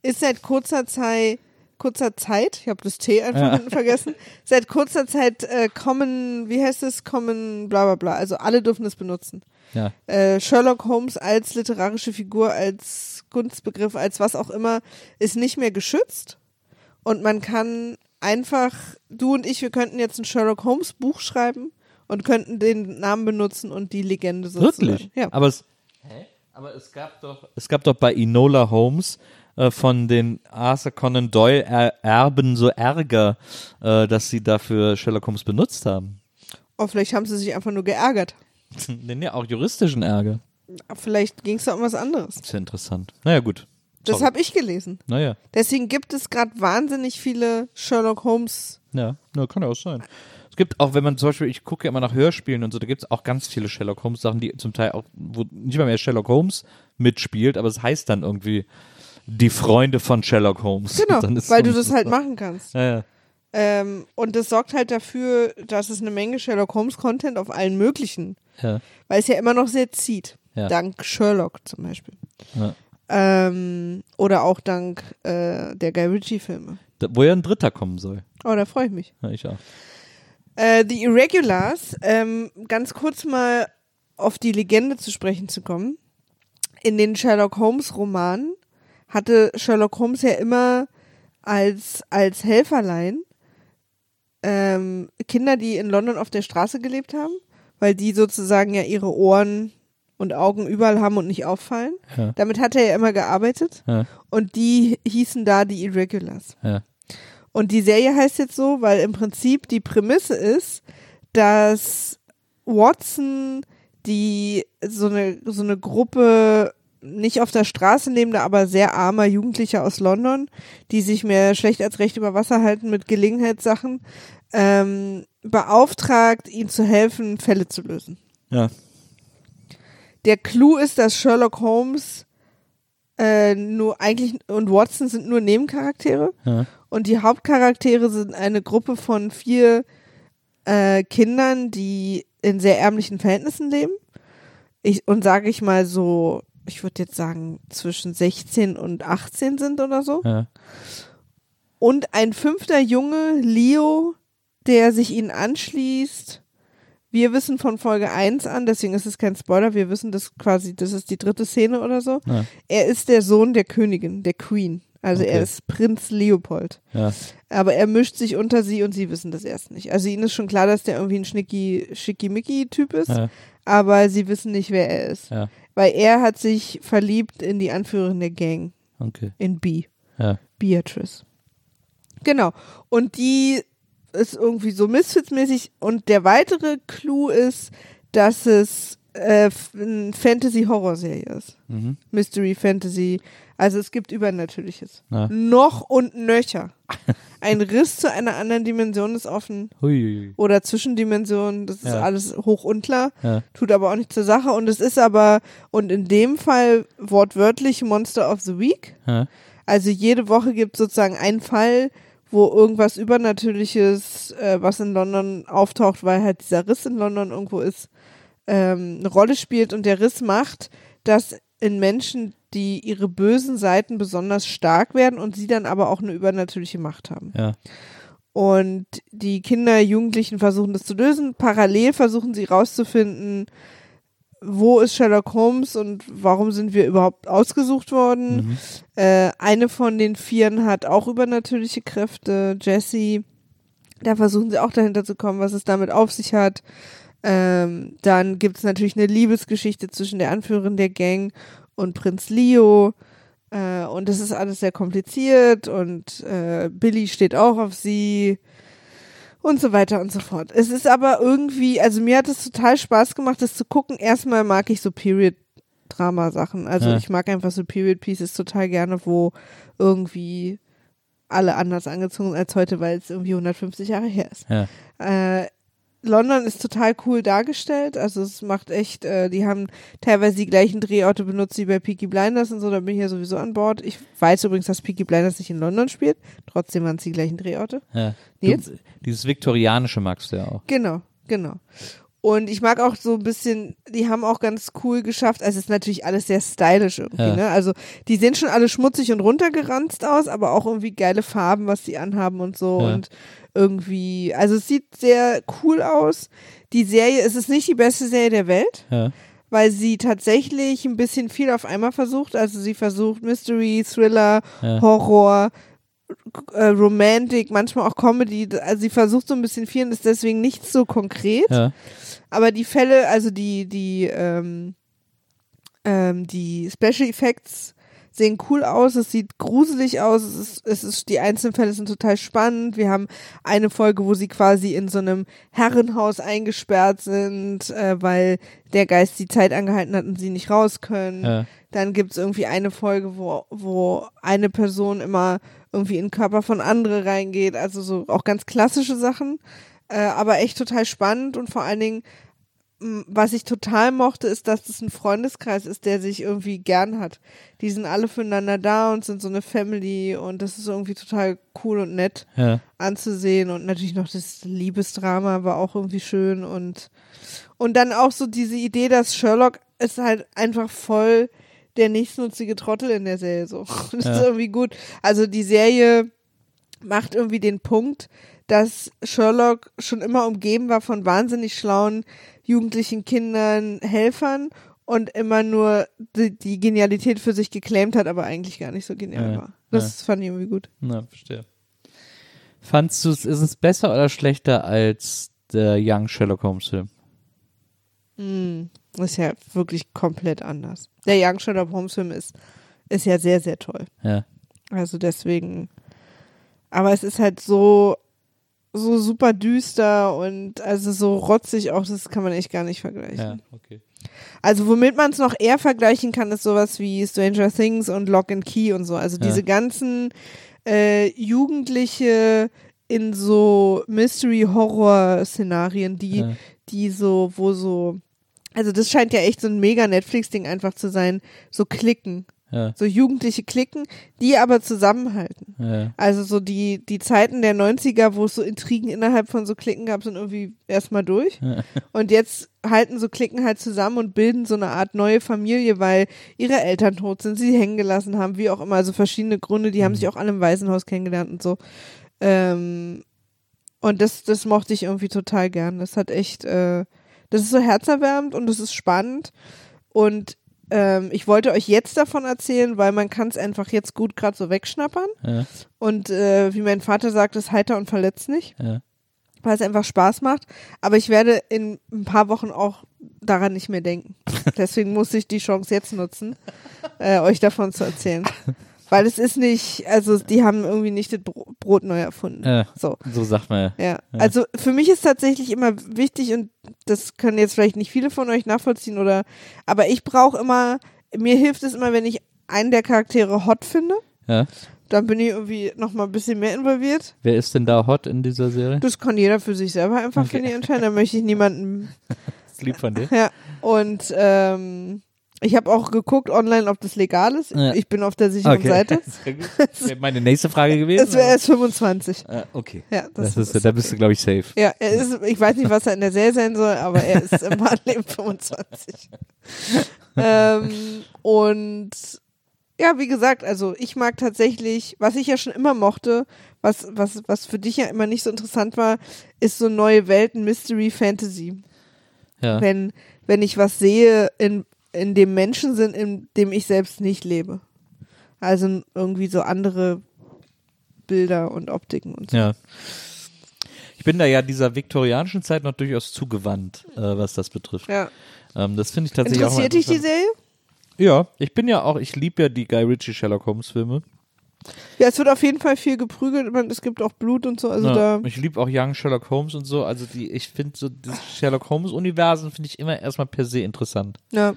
ist seit kurzer Zeit, kurzer Zeit, ich habe das T einfach Ja. vergessen, seit kurzer Zeit äh, common, wie heißt es, common, bla bla bla, also alle dürfen es benutzen. Ja. Äh, Sherlock Holmes als literarische Figur, als Kunstbegriff, als was auch immer, ist nicht mehr geschützt. Und man kann einfach, du und ich, wir könnten jetzt ein Sherlock Holmes Buch schreiben und könnten den Namen benutzen und die Legende sozusagen. Wirklich? Ja. Aber es, aber es gab doch, es gab doch bei Enola Holmes äh, von den Arthur Conan Doyle er Erben so Ärger, äh, dass sie dafür Sherlock Holmes benutzt haben. Oh, vielleicht haben sie sich einfach nur geärgert. [LAUGHS] nee, nee, auch juristischen Ärger. Vielleicht ging es da um was anderes. Das ist ja interessant. Naja, gut. Das habe ich gelesen. Naja, Deswegen gibt es gerade wahnsinnig viele Sherlock Holmes. ja, na, kann ja auch sein. Es gibt auch, wenn man zum Beispiel, ich gucke ja immer nach Hörspielen und so, da gibt es auch ganz viele Sherlock Holmes Sachen, die zum Teil auch, wo nicht mal mehr Sherlock Holmes mitspielt, aber es heißt dann irgendwie die Freunde von Sherlock Holmes. Genau, [LAUGHS] weil du das halt machen kannst. Ja, ja. Ähm, und das sorgt halt dafür, dass es eine Menge Sherlock Holmes Content auf allen möglichen, ja. weil es ja immer noch sehr zieht. Dank Sherlock zum Beispiel. Ähm, oder auch dank äh, der Guy Ritchie Filme. Da, wo ja ein Dritter kommen soll. Oh, da freue ich mich. Ja, ich auch. Äh, The Irregulars, ähm, ganz kurz mal auf die Legende zu sprechen zu kommen. In den Sherlock Holmes Romanen hatte Sherlock Holmes ja immer als, als Helferlein ähm, Kinder, die in London auf der Straße gelebt haben, weil die sozusagen ja ihre Ohren und Augen überall haben und nicht auffallen. Ja. Damit hat er ja immer gearbeitet Ja, und die hießen da die Irregulars. ja. Und die Serie heißt jetzt so, weil im Prinzip die Prämisse ist, dass Watson die so eine so eine Gruppe nicht auf der Straße lebender, aber sehr armer Jugendlicher aus London, die sich mehr schlecht als recht über Wasser halten mit Gelegenheitssachen, ähm, beauftragt, ihnen zu helfen, Fälle zu lösen. Ja. Der Clou ist, dass Sherlock Holmes äh, nur eigentlich und Watson sind nur Nebencharaktere. Ja. Und die Hauptcharaktere sind eine Gruppe von vier äh, Kindern, die in sehr ärmlichen Verhältnissen leben. Ich, und sage ich mal so, ich würde jetzt sagen, zwischen 16 und 18 sind oder so. Ja. Und ein fünfter Junge, Leo, der sich ihnen anschließt. Wir wissen von Folge 1 an, deswegen ist es kein Spoiler, wir wissen das quasi, das ist die dritte Szene oder so. Ja. Er ist der Sohn der Königin, der Queen. Also er Okay. ist Prinz Leopold. Ja. Aber er mischt sich unter sie und sie wissen das erst nicht. Also ihnen ist schon klar, dass der irgendwie ein schnicki, schickimicki-Typ ist, Ja. aber sie wissen nicht, wer er ist. Ja. Weil er hat sich verliebt in die Anführerin der Gang, Okay. in B. Ja. Beatrice. Genau. Und die ist irgendwie so Misfits-mäßig. Und der weitere Clou ist, dass es äh, eine Fantasy-Horror-Serie ist. Mhm. Mystery, Fantasy. Also es gibt Übernatürliches. Ja. Noch und nöcher. [LAUGHS] Ein Riss zu einer anderen Dimension ist offen. Hui. Oder Zwischendimensionen. Das ist Ja. alles hoch unklar. Ja. Tut aber auch nicht zur Sache. Und es ist aber, und in dem Fall wortwörtlich Monster of the Week. Ja. Also jede Woche gibt es sozusagen einen Fall, wo irgendwas Übernatürliches, äh, was in London auftaucht, weil halt dieser Riss in London irgendwo ist, ähm, eine Rolle spielt und der Riss macht, dass in Menschen, die ihre bösen Seiten besonders stark werden und sie dann aber auch eine übernatürliche Macht haben. Ja. und die Kinder, Jugendlichen versuchen das zu lösen. Parallel versuchen sie rauszufinden, wo ist Sherlock Holmes und warum sind wir überhaupt ausgesucht worden. Mhm. Äh, eine von den Vieren hat auch übernatürliche Kräfte, Jessie. Da versuchen sie auch dahinter zu kommen, was es damit auf sich hat. Ähm, dann gibt es natürlich eine Liebesgeschichte zwischen der Anführerin der Gang und Prinz Leo. Äh, und das ist alles sehr kompliziert und äh, Billy steht auch auf sie und so weiter und so fort. Es ist aber irgendwie, also mir hat es total Spaß gemacht, das zu gucken. Erstmal mag ich so Period-Drama-Sachen. Also Ja. ich mag einfach so Period-Pieces total gerne, wo irgendwie alle anders angezogen sind als heute, weil es irgendwie 150 Jahre her ist. Ja. Äh, London ist total cool dargestellt. Also es macht echt, äh, die haben teilweise die gleichen Drehorte benutzt wie bei Peaky Blinders und so, da bin ich ja sowieso an Bord. Ich weiß übrigens, dass Peaky Blinders nicht in London spielt. Trotzdem waren es die gleichen Drehorte. Ja. Du, dieses Viktorianische magst du ja auch. Genau, genau. Und ich mag auch so ein bisschen, die haben auch ganz cool geschafft, also es ist natürlich alles sehr stylisch irgendwie, Ja. ne? Also die sehen schon alle schmutzig und runtergeranzt aus, aber auch irgendwie geile Farben, was die anhaben und so Ja. und irgendwie, also es sieht sehr cool aus. Die Serie, es ist nicht die beste Serie der Welt, Ja. weil sie tatsächlich ein bisschen viel auf einmal versucht. Also sie versucht Mystery, Thriller, Ja. Horror, äh, Romantic, manchmal auch Comedy. Also sie versucht so ein bisschen viel und ist deswegen nicht so konkret. Ja. Aber die Fälle, also die, die, ähm, ähm, die Special Effects sehen cool aus, es sieht gruselig aus, es ist, es ist, die einzelnen Fälle sind total spannend. Wir haben eine Folge, wo sie quasi in so einem Herrenhaus eingesperrt sind, äh, weil der Geist die Zeit angehalten hat und sie nicht raus können. Ja. Dann gibt's irgendwie eine Folge, wo, wo eine Person immer irgendwie in den Körper von andere reingeht, also so auch ganz klassische Sachen, äh, aber echt total spannend und vor allen Dingen, was ich total mochte, ist, dass das ein Freundeskreis ist, der sich irgendwie gern hat. Die sind alle füreinander da und sind so eine Family und das ist irgendwie total cool und nett Ja. anzusehen und natürlich noch das Liebesdrama war auch irgendwie schön und und dann auch so diese Idee, dass Sherlock ist halt einfach voll der nichtsnutzige Trottel in der Serie so. [LAUGHS] Das Ja. ist irgendwie gut. Also die Serie macht irgendwie den Punkt, dass Sherlock schon immer umgeben war von wahnsinnig schlauen jugendlichen Kindern, Helfern und immer nur die, die Genialität für sich geclaimt hat, aber eigentlich gar nicht so genial Ja. war. Das fand ich irgendwie gut. Na, verstehe. Fandst du es, ist es besser oder schlechter als der Young Sherlock Holmes Film? Ist ja wirklich komplett anders. Der Young Sherlock Holmes Film ist, ist ja sehr, sehr toll. Ja. Also deswegen. Aber es ist halt so, so super düster und also so rotzig auch, das kann man echt gar nicht vergleichen. Ja, okay. Also womit man es noch eher vergleichen kann, ist sowas wie Stranger Things und Lock and Key und so. Also Ja. diese ganzen äh, Jugendliche in so Mystery-Horror-Szenarien, die, Ja. die so, wo so, also das scheint ja echt so ein mega Netflix-Ding einfach zu sein, so Klicken. Ja. So jugendliche Klicken, die aber zusammenhalten. Ja. Also so die, die Zeiten der 90er, wo es so Intrigen innerhalb von so Klicken gab, sind irgendwie erstmal durch. Und jetzt halten so Klicken halt zusammen und bilden so eine Art neue Familie, weil ihre Eltern tot sind, sie hängen gelassen haben, wie auch immer, also verschiedene Gründe, die haben sich auch alle im Waisenhaus kennengelernt und so. Ähm, und das, das mochte ich irgendwie total gern. Das hat echt, äh, das ist so herzerwärmend und das ist spannend. Und ähm, ich wollte euch jetzt davon erzählen, weil man kann es einfach jetzt gut gerade so wegschnappern. Ja. Und äh, wie mein Vater sagt, ist heiter und verletzt nicht, Ja. weil es einfach Spaß macht. Aber ich werde in ein paar Wochen auch daran nicht mehr denken. [LAUGHS] Deswegen muss ich die Chance jetzt nutzen, äh, euch davon zu erzählen. [LAUGHS] Weil es ist nicht, also die haben irgendwie nicht das Bro- Brot neu erfunden. Ja. So. So sagt man ja. Ja, also für mich ist tatsächlich immer wichtig und das können jetzt vielleicht nicht viele von euch nachvollziehen oder, aber ich brauche immer, mir hilft es immer, wenn ich einen der Charaktere hot finde, ja. dann bin ich irgendwie noch mal ein bisschen mehr involviert. Wer ist denn da hot in dieser Serie? Das kann jeder für sich selber einfach, Okay. finde ich, entscheiden. Da möchte ich niemanden, Das [LAUGHS] ist lieb von dir. ja. Und ähm, ich habe auch geguckt online, ob das legal ist. Ja. Ich bin auf der sicheren Seite. [LAUGHS] Sehr gut. Das wäre meine nächste Frage gewesen. Es wäre erst 25. aber- äh, okay. Ja, das, Das ist, da bist du, glaube ich, safe. Ja, er ist, ich weiß nicht, was er in der Serie sein soll, aber er ist im Leben 25. [LAUGHS] ähm, und Ja, wie gesagt, also ich mag tatsächlich, was ich ja schon immer mochte, was, was, was für dich ja immer nicht so interessant war, ist so neue Welten, Mystery, Fantasy. Ja. Wenn, wenn ich was sehe, in, in dem Menschen sind, in dem ich selbst nicht lebe. Also irgendwie so andere Bilder und Optiken und so. Ja. Ich bin da ja dieser viktorianischen Zeit noch durchaus zugewandt, äh, was das betrifft. Ja. Ähm, das finde ich tatsächlich auch Interessiert dich die. Serie? Ja, ich bin ja auch, ich liebe ja die Guy Ritchie Sherlock Holmes Filme. Ja, es wird auf jeden Fall viel geprügelt. Man, es gibt auch Blut und so. Also ja, da. ich liebe auch Young Sherlock Holmes und so. Also die, ich finde so das Sherlock Holmes Universum finde ich immer erstmal per se interessant. Ja.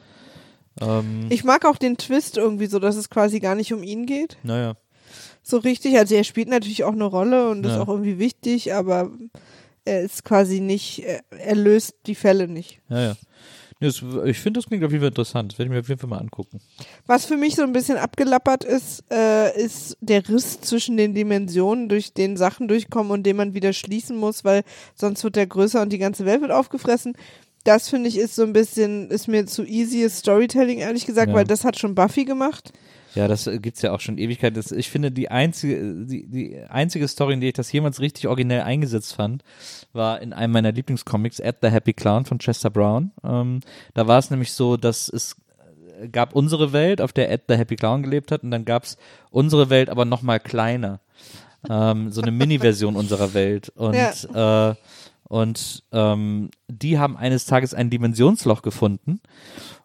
Ähm, Ich mag auch den Twist irgendwie so, dass es quasi gar nicht um ihn geht. naja. So richtig. Also er spielt natürlich auch eine Rolle und ist Ja. auch irgendwie wichtig, aber er ist quasi nicht, er, löst die Fälle nicht. Ja, ja. Nee, das, ich finde, das klingt auf jeden Fall interessant. Das werde ich mir auf jeden Fall mal angucken. Was für mich so ein bisschen abgelappert ist, äh, ist der Riss zwischen den Dimensionen, durch den Sachen durchkommen und den man wieder schließen muss, weil sonst wird der größer und die ganze Welt wird aufgefressen. Das finde ich ist so ein bisschen, ist mir zu easyes Storytelling, ehrlich gesagt, Ja. weil das hat schon Buffy gemacht. Ja, das äh, gibt's ja auch schon Ewigkeit. Das, ich finde, die einzige, die, die einzige Story, in der ich das jemals richtig originell eingesetzt fand, war in einem meiner Lieblingscomics, At the Happy Clown von Chester Brown. Ähm, da war es nämlich so, dass es äh, gab unsere Welt, auf der Ed the Happy Clown gelebt hat, und dann gab's unsere Welt, aber noch mal kleiner. Ähm, so eine Mini-Version unserer Welt. Und, äh, und ähm, die haben eines Tages ein Dimensionsloch gefunden.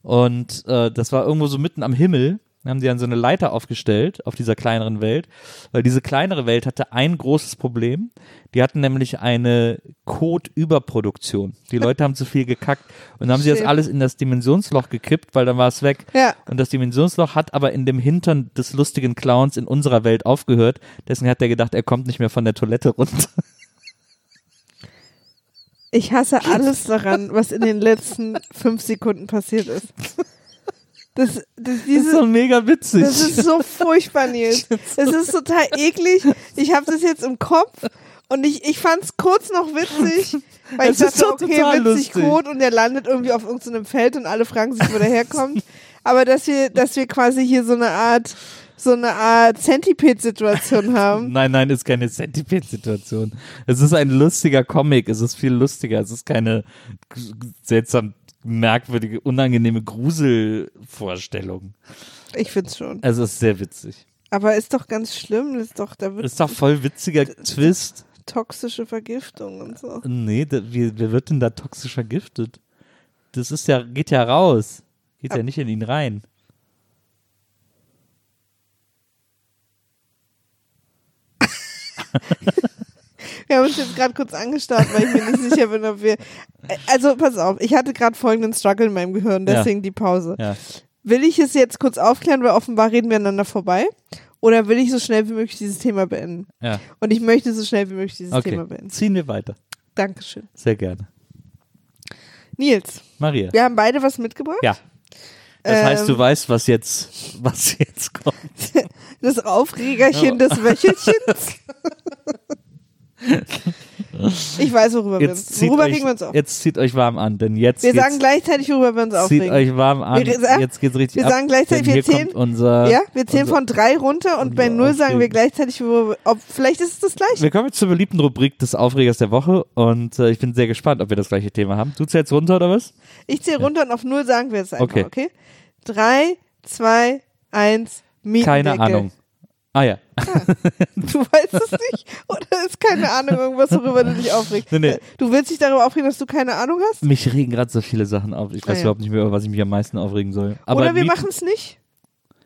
Und äh, das war irgendwo so mitten am Himmel. Dann haben sie dann so eine Leiter aufgestellt auf dieser kleineren Welt, weil diese kleinere Welt hatte ein großes Problem. Die hatten nämlich eine Code-Überproduktion. Die [LAUGHS] Leute haben zu viel gekackt und dann haben sie das alles in das Dimensionsloch gekippt, weil dann war es weg. Ja. Und das Dimensionsloch hat aber in dem Hintern des lustigen Clowns in unserer Welt aufgehört. Deswegen hat er gedacht, er kommt nicht mehr von der Toilette runter. Ich hasse alles daran, was in den letzten fünf Sekunden passiert ist. Das, das, Das ist diese, so mega witzig. Das ist so furchtbar, Nils. [LAUGHS] Es ist total eklig. Ich habe das jetzt im Kopf und ich, ich fand es kurz noch witzig, weil ich Es ist dachte, okay, witzig lustig. Code und der landet irgendwie auf irgendeinem Feld und alle fragen sich, wo der herkommt. [LAUGHS] Aber dass wir, dass wir quasi hier so eine Art, so eine Art Centipede-Situation [LAUGHS] haben. Nein, nein, ist keine Centipede-Situation. Es ist ein lustiger Comic. Es ist viel lustiger. Es ist keine seltsam merkwürdige, unangenehme Gruselvorstellung. Ich find's schon. Es ist sehr witzig. Aber ist doch ganz schlimm. Ist doch, da wird Es ist doch voll witziger Twist. toxische Vergiftung und so. Nee, da, wie, wer wird denn da toxisch vergiftet? Das ist ja, geht ja raus. Geht ja nicht in ihn rein. Wir haben uns jetzt gerade kurz angestarrt, weil ich mir nicht sicher bin, ob wir. Also, pass auf, ich hatte gerade folgenden Struggle in meinem Gehirn, Ja. deswegen die Pause. Ja. Will ich es jetzt kurz aufklären, weil offenbar reden wir aneinander vorbei? Oder will ich so schnell wie möglich dieses Thema beenden? Ja. Und ich möchte so schnell wie möglich dieses Okay. Thema beenden. Ziehen wir weiter. Dankeschön. Sehr gerne. Nils, Maria. wir haben beide was mitgebracht. Ja. Das heißt, du Ähm. weißt, was jetzt, [LAUGHS] was jetzt kommt. Das Aufregerchen des Wöchelchens. [LAUGHS] [LAUGHS] ich weiß, worüber wir Jetzt uns, zieht, worüber euch, regen wir uns auf. jetzt zieht euch warm an, denn jetzt Wir sagen gleichzeitig, worüber wir uns zieht aufregen. euch warm an. Wir sa- jetzt geht's richtig wir ab, sagen gleichzeitig, wir zählen- unser, ja, wir zählen von drei runter und bei null sagen wir gleichzeitig, worüber, ob, vielleicht ist es das gleiche. Wir kommen jetzt zur beliebten Rubrik des Aufregers der Woche und äh, ich bin sehr gespannt, ob wir das gleiche Thema haben. Du zählst runter oder was? Ich zähle runter und auf null sagen wir es einfach, okay? Okay. Drei, zwei, eins, Mietendeckel. Keine Ahnung. Ah ja. Du weißt es nicht? Oder ist keine Ahnung irgendwas, worüber du dich aufregst? Nee, nee. Du willst dich darüber aufregen, dass du keine Ahnung hast? Mich regen gerade so viele Sachen auf. Ich weiß Ah, ja. überhaupt nicht mehr, über was ich mich am meisten aufregen soll. Aber Oder wir machen es nicht?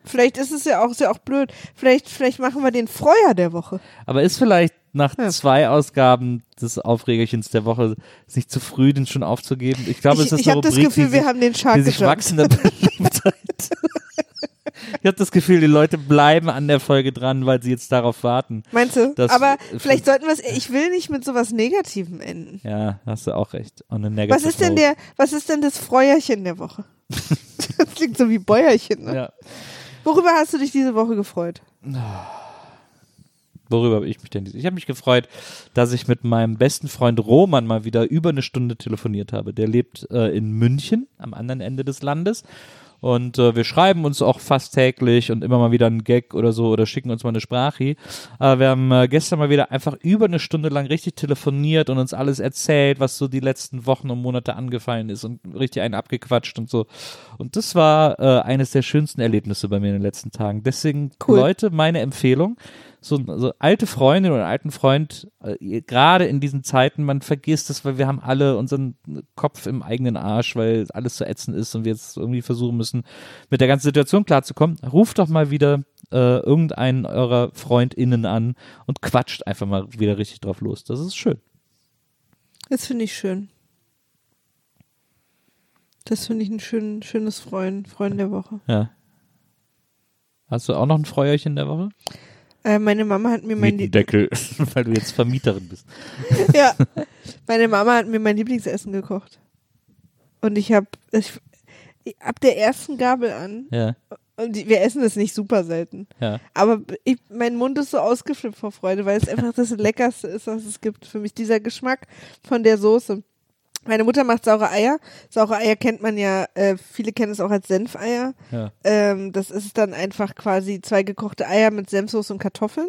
Vielleicht ist es ja auch, ist ja auch blöd. Vielleicht, vielleicht machen wir den Freuer der Woche. Aber ist vielleicht nach Ja. zwei Ausgaben des Aufregerchens der Woche ist nicht zu früh, den schon aufzugeben? Ich glaube, ich es ist ich eine habe das Gefühl, wir sich, haben den Shark die sich gejumpt. wachsender [LAUGHS] Beliebtheit. Ich habe das Gefühl, die Leute bleiben an der Folge dran, weil sie jetzt darauf warten. Meinst du? Aber vielleicht sollten wir es, ich will nicht mit sowas Negativem enden. Ja, hast du auch recht. Was ist denn der, was ist denn das Freuerchen der Woche? [LAUGHS] das klingt so wie Bäuerchen, ne? Ja. Worüber hast du dich diese Woche gefreut? Worüber habe ich mich denn? Ich habe mich gefreut, dass ich mit meinem besten Freund Roman mal wieder über eine Stunde telefoniert habe. Der lebt äh, in München, am anderen Ende des Landes. Und äh, wir schreiben uns auch fast täglich und immer mal wieder einen Gag oder so oder schicken uns mal eine Sprache. Aber wir haben äh, gestern mal wieder einfach über eine Stunde lang richtig telefoniert und uns alles erzählt, was so die letzten Wochen und Monate angefallen ist und richtig einen abgequatscht und so. Und das war äh, eines der schönsten Erlebnisse bei mir in den letzten Tagen. Deswegen, Cool. Leute, meine Empfehlung. So, so alte Freundin oder alten Freund, äh, gerade in diesen Zeiten, man vergisst es, weil wir haben alle unseren Kopf im eigenen Arsch, weil alles so ätzend ist und wir jetzt irgendwie versuchen müssen, mit der ganzen Situation klarzukommen. Ruft doch mal wieder äh, irgendeinen eurer FreundInnen an und quatscht einfach mal wieder richtig drauf los. Das ist schön. Das finde ich schön. Das finde ich ein schön, schönes Freuen, Freuen der Woche. Ja. Hast du auch noch ein Fräuerchen der Woche? Äh, meine Mama hat mir mein Mietendeckel, [LAUGHS] weil du jetzt Vermieterin bist. [LAUGHS] ja, meine Mama hat mir mein Lieblingsessen gekocht. Und ich habe ich, ab der ersten Gabel an Ja, und wir essen das nicht super selten. ja. Aber ich, mein Mund ist so ausgeflippt vor Freude, weil es [LAUGHS] einfach das Leckerste ist, was es gibt für mich. Dieser Geschmack von der Soße. Meine Mutter macht saure Eier. Saure Eier kennt man ja, äh, viele kennen es auch als Senfeier. Ja. Ähm, das ist dann einfach quasi zwei gekochte Eier mit Senfsoße und Kartoffeln.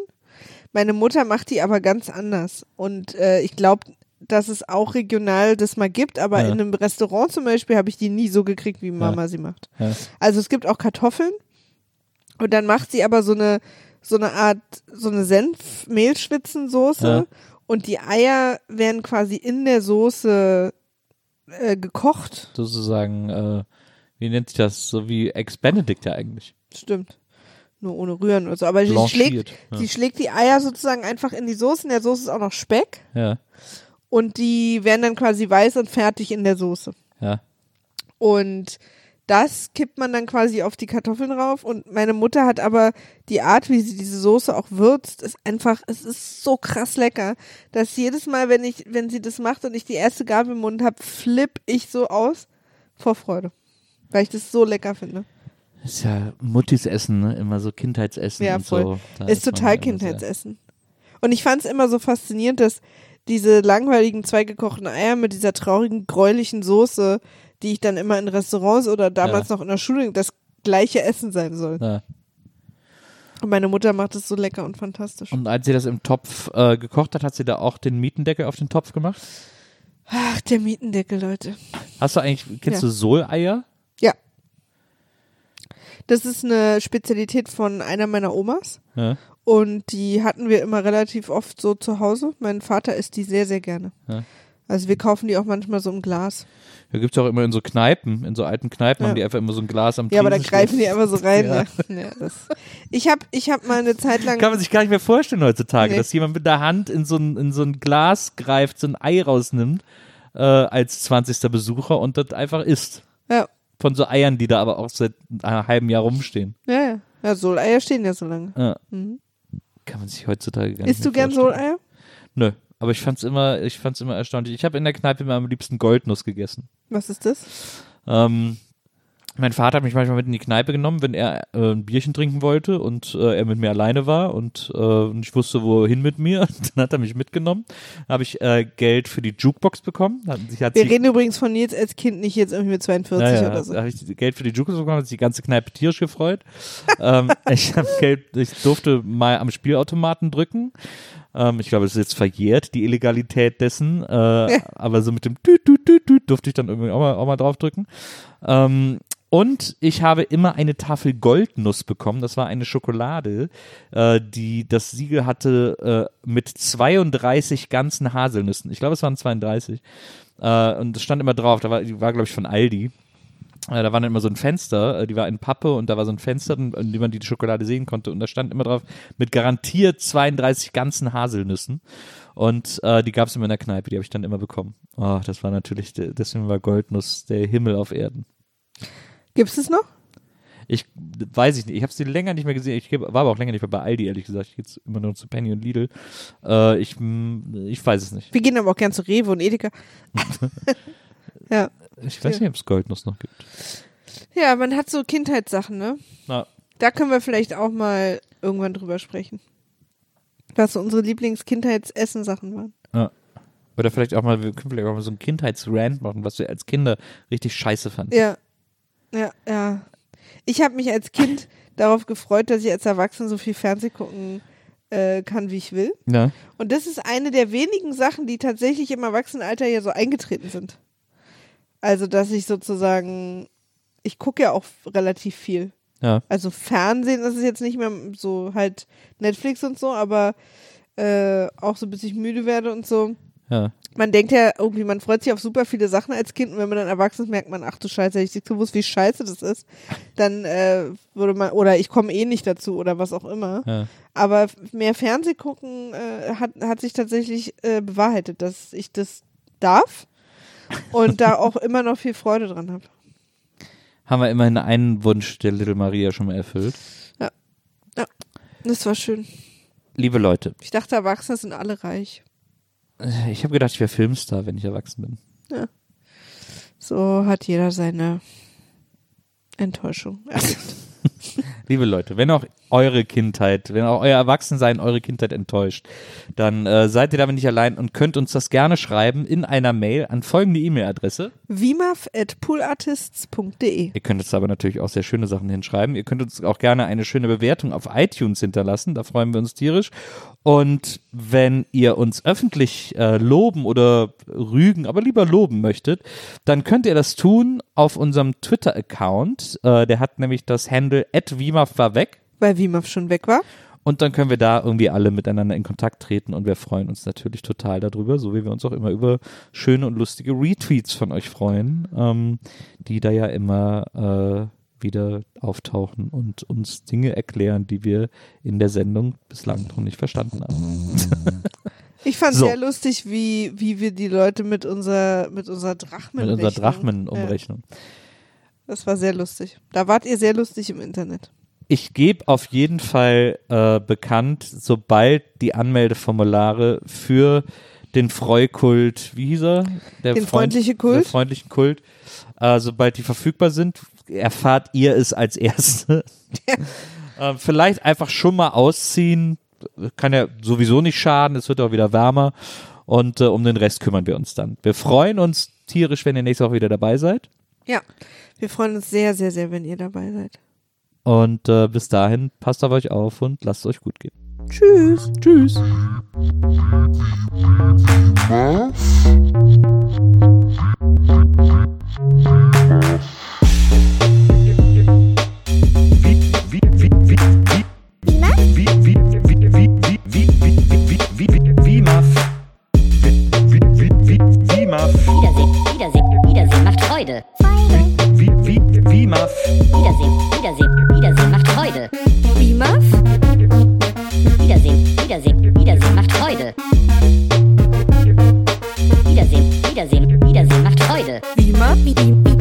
Meine Mutter macht die aber ganz anders. Und äh, ich glaube, dass es auch regional das mal gibt, aber Ja. in einem Restaurant zum Beispiel habe ich die nie so gekriegt, wie Mama sie macht. Ja. Also es gibt auch Kartoffeln und dann macht sie aber so eine so eine Art so eine Senf-Mehlschwitzensoße Ja. und die Eier werden quasi in der Soße äh, gekocht. Sozusagen, äh, wie nennt sich das? So wie Ex-Benedict ja eigentlich. Stimmt. Nur ohne Rühren oder so. Aber sie schlägt. Ja. sie schlägt die Eier sozusagen einfach in die Soße. In der Soße ist auch noch Speck ja, und die werden dann quasi weiß und fertig in der Soße. ja. Und das kippt man dann quasi auf die Kartoffeln rauf. Und meine Mutter hat aber die Art, wie sie diese Soße auch würzt, ist einfach, es ist so krass lecker, dass jedes Mal, wenn ich, wenn sie das macht und ich die erste Gabel im Mund habe, flipp ich so aus vor Freude. Weil ich das so lecker finde. Ist ja Muttis Essen, ne? Immer so Kindheitsessen Ja, und voll. so. Ist man total Kindheitsessen. Und ich fand es immer so faszinierend, dass diese langweiligen zwei gekochten Eier mit dieser traurigen, gräulichen Soße, die ich dann immer in Restaurants oder damals noch in der Schule, das gleiche Essen sein soll. Ja. Und meine Mutter macht es so lecker und fantastisch. Und als sie das im Topf äh, gekocht hat, hat sie da auch den Mietendeckel auf den Topf gemacht? Ach, der Mietendeckel, Leute. Hast du eigentlich, kennst Ja. du Soleier? Ja. Das ist eine Spezialität von einer meiner Omas. Ja. Und die hatten wir immer relativ oft so zu Hause. Mein Vater isst die sehr, sehr gerne. Ja. Also wir kaufen die auch manchmal so im Glas. Da gibt es auch immer in so Kneipen, in so alten Kneipen Ja. haben die einfach immer so ein Glas am Ja, aber da greifen die einfach so rein. [LAUGHS] Ja. Ne? Ja, das. Ich habe ich hab mal eine Zeit lang. Kann man sich gar nicht mehr vorstellen heutzutage, Nee. dass jemand mit der Hand in so ein, in so ein Glas greift, so ein Ei rausnimmt äh, als 20. Besucher und das einfach isst. Ja, Von so Eiern, die da aber auch seit einem halben Jahr rumstehen. ja, ja. Ja, Soleier stehen ja so lange. Ja. Mhm. Kann man sich heutzutage gar nicht Isst du gern vorstellen. Soleier? Nö, aber ich fand's immer, ich fand's immer erstaunlich. Ich habe in der Kneipe immer am liebsten Goldnuss gegessen. Was ist das? Ähm, mein Vater hat mich manchmal mit in die Kneipe genommen, wenn er äh, ein Bierchen trinken wollte und äh, er mit mir alleine war und, äh, und ich wusste, wohin mit mir. [LAUGHS] Dann hat er mich mitgenommen. Dann habe ich äh, Geld für die Jukebox bekommen. Hat, hat Wir reden übrigens von Nils als Kind, nicht jetzt irgendwie mit 42 ja, ja, oder so. Habe ich Geld für die Jukebox bekommen, hat sich die ganze Kneipe tierisch gefreut. [LAUGHS] ähm, ich Geld, ich durfte mal am Spielautomaten drücken. Ähm, ich glaube, es ist jetzt verjährt, die Illegalität dessen. Äh, aber so mit dem Tüt, Tüt, Tüt, Tüt durfte ich dann irgendwie auch mal, auch mal draufdrücken. Ähm, und ich habe immer eine Tafel Goldnuss bekommen. Das war eine Schokolade, äh, die das Siegel hatte äh, mit 32 ganzen Haselnüssen. Ich glaube, es waren 32. Äh, und es stand immer drauf, da war, die war, glaube ich, von Aldi. Äh, da war dann immer so ein Fenster, äh, die war in Pappe und da war so ein Fenster, in dem man die Schokolade sehen konnte. Und da stand immer drauf, mit garantiert 32 ganzen Haselnüssen. Und äh, die gab es immer in der Kneipe, die habe ich dann immer bekommen. Oh, das war natürlich, de- deswegen war Goldnuss der Himmel auf Erden. Gibt's es noch? Ich weiß ich nicht, ich habe sie länger nicht mehr gesehen. Ich war aber auch länger nicht mehr bei Aldi, ehrlich gesagt. Ich gehe jetzt immer nur zu Penny und Lidl. Äh, ich, ich weiß es nicht. Wir gehen aber auch gern zu Rewe und Edeka. [LAUGHS] ja. Ich weiß nicht, ob es Goldnuss noch gibt. Ja, man hat so Kindheitssachen, ne? Na, Da können wir vielleicht auch mal irgendwann drüber sprechen. Was so unsere Lieblings-Kindheits-Essen-Sachen waren. Oder vielleicht auch mal, wir können vielleicht auch mal so einen Kindheitsrand machen, was wir als Kinder richtig scheiße fanden. Ja. Ja, ja. Ich habe mich als Kind [LAUGHS] darauf gefreut, dass ich als Erwachsene so viel Fernseh gucken äh, kann, wie ich will. Ja. Und das ist eine der wenigen Sachen, die tatsächlich im Erwachsenenalter ja so eingetreten sind. Also, dass ich sozusagen, ich gucke ja auch relativ viel. Ja. Also Fernsehen, das ist jetzt nicht mehr so halt Netflix und so, aber äh, auch so bis ich müde werde und so. Ja. Man denkt ja irgendwie, man freut sich auf super viele Sachen als Kind und wenn man dann erwachsen ist, merkt man, ach du Scheiße, hätte ich nicht gewusst, wie scheiße das ist, dann äh, würde man, oder ich komme eh nicht dazu oder was auch immer. Ja. Aber mehr Fernseh gucken äh, hat, hat sich tatsächlich äh, bewahrheitet, dass ich das darf und da auch immer noch viel Freude dran habe. Haben wir immerhin einen Wunsch der Little Maria schon mal erfüllt. Das war schön. Liebe Leute, Ich dachte, Erwachsene sind alle reich. Ich habe gedacht, ich wäre Filmstar, wenn ich erwachsen bin. So hat jeder seine Enttäuschung. [LAUGHS] [LAUGHS] Liebe Leute, wenn auch eure Kindheit, wenn auch euer Erwachsensein eure Kindheit enttäuscht, dann äh, seid ihr damit nicht allein und könnt uns das gerne schreiben in einer Mail an folgende E-Mail-Adresse. wimaf.poolartists.de Ihr könnt uns aber natürlich auch sehr schöne Sachen hinschreiben. Ihr könnt uns auch gerne eine schöne Bewertung auf iTunes hinterlassen. Da freuen wir uns tierisch. Und wenn ihr uns öffentlich äh, loben oder rügen, aber lieber loben möchtet, dann könnt ihr das tun auf unserem Twitter-Account. Äh, der hat nämlich das Handle @wimaf war weg. Weil Wimaf schon weg war. Und dann können wir da irgendwie alle miteinander in Kontakt treten und wir freuen uns natürlich total darüber, so wie wir uns auch immer über schöne und lustige Retweets von euch freuen, ähm, die da ja immer äh, wieder auftauchen und uns Dinge erklären, die wir in der Sendung bislang noch nicht verstanden haben. [LAUGHS] Ich fand So. sehr lustig, wie, wie wir die Leute mit unserer, mit unserer Drachmen Mit unserer Drachmenumrechnung. Ja, das war sehr lustig. Da wart ihr sehr lustig im Internet. Ich gebe auf jeden Fall äh, bekannt, sobald die Anmeldeformulare für den Freukult, wie hieß er? Der Den freundliche Kult? Der freundlichen Kult, äh, sobald die verfügbar sind, erfahrt ihr es als Erste. [LAUGHS] äh, vielleicht einfach schon mal ausziehen, kann ja sowieso nicht schaden, es wird auch wieder wärmer und äh, um den Rest kümmern wir uns dann. Wir freuen uns tierisch, wenn ihr nächste Woche wieder dabei seid Ja. Wir freuen uns sehr, sehr, sehr, wenn ihr dabei seid. Und äh, bis dahin passt auf euch auf und lasst es euch gut gehen. Tschüss. Tschüss. Wiedersehen, Wiedersehen, Wiedersehen macht Freude. Wiedersehen, Wiedersehen, Wiedersehen macht Freude. WIMAF. Wiedersehen, Wiedersehen, Wiedersehen macht Freude. Wiedersehen, Wiedersehen, Wiedersehen macht Freude. WIMAF, WIMAF.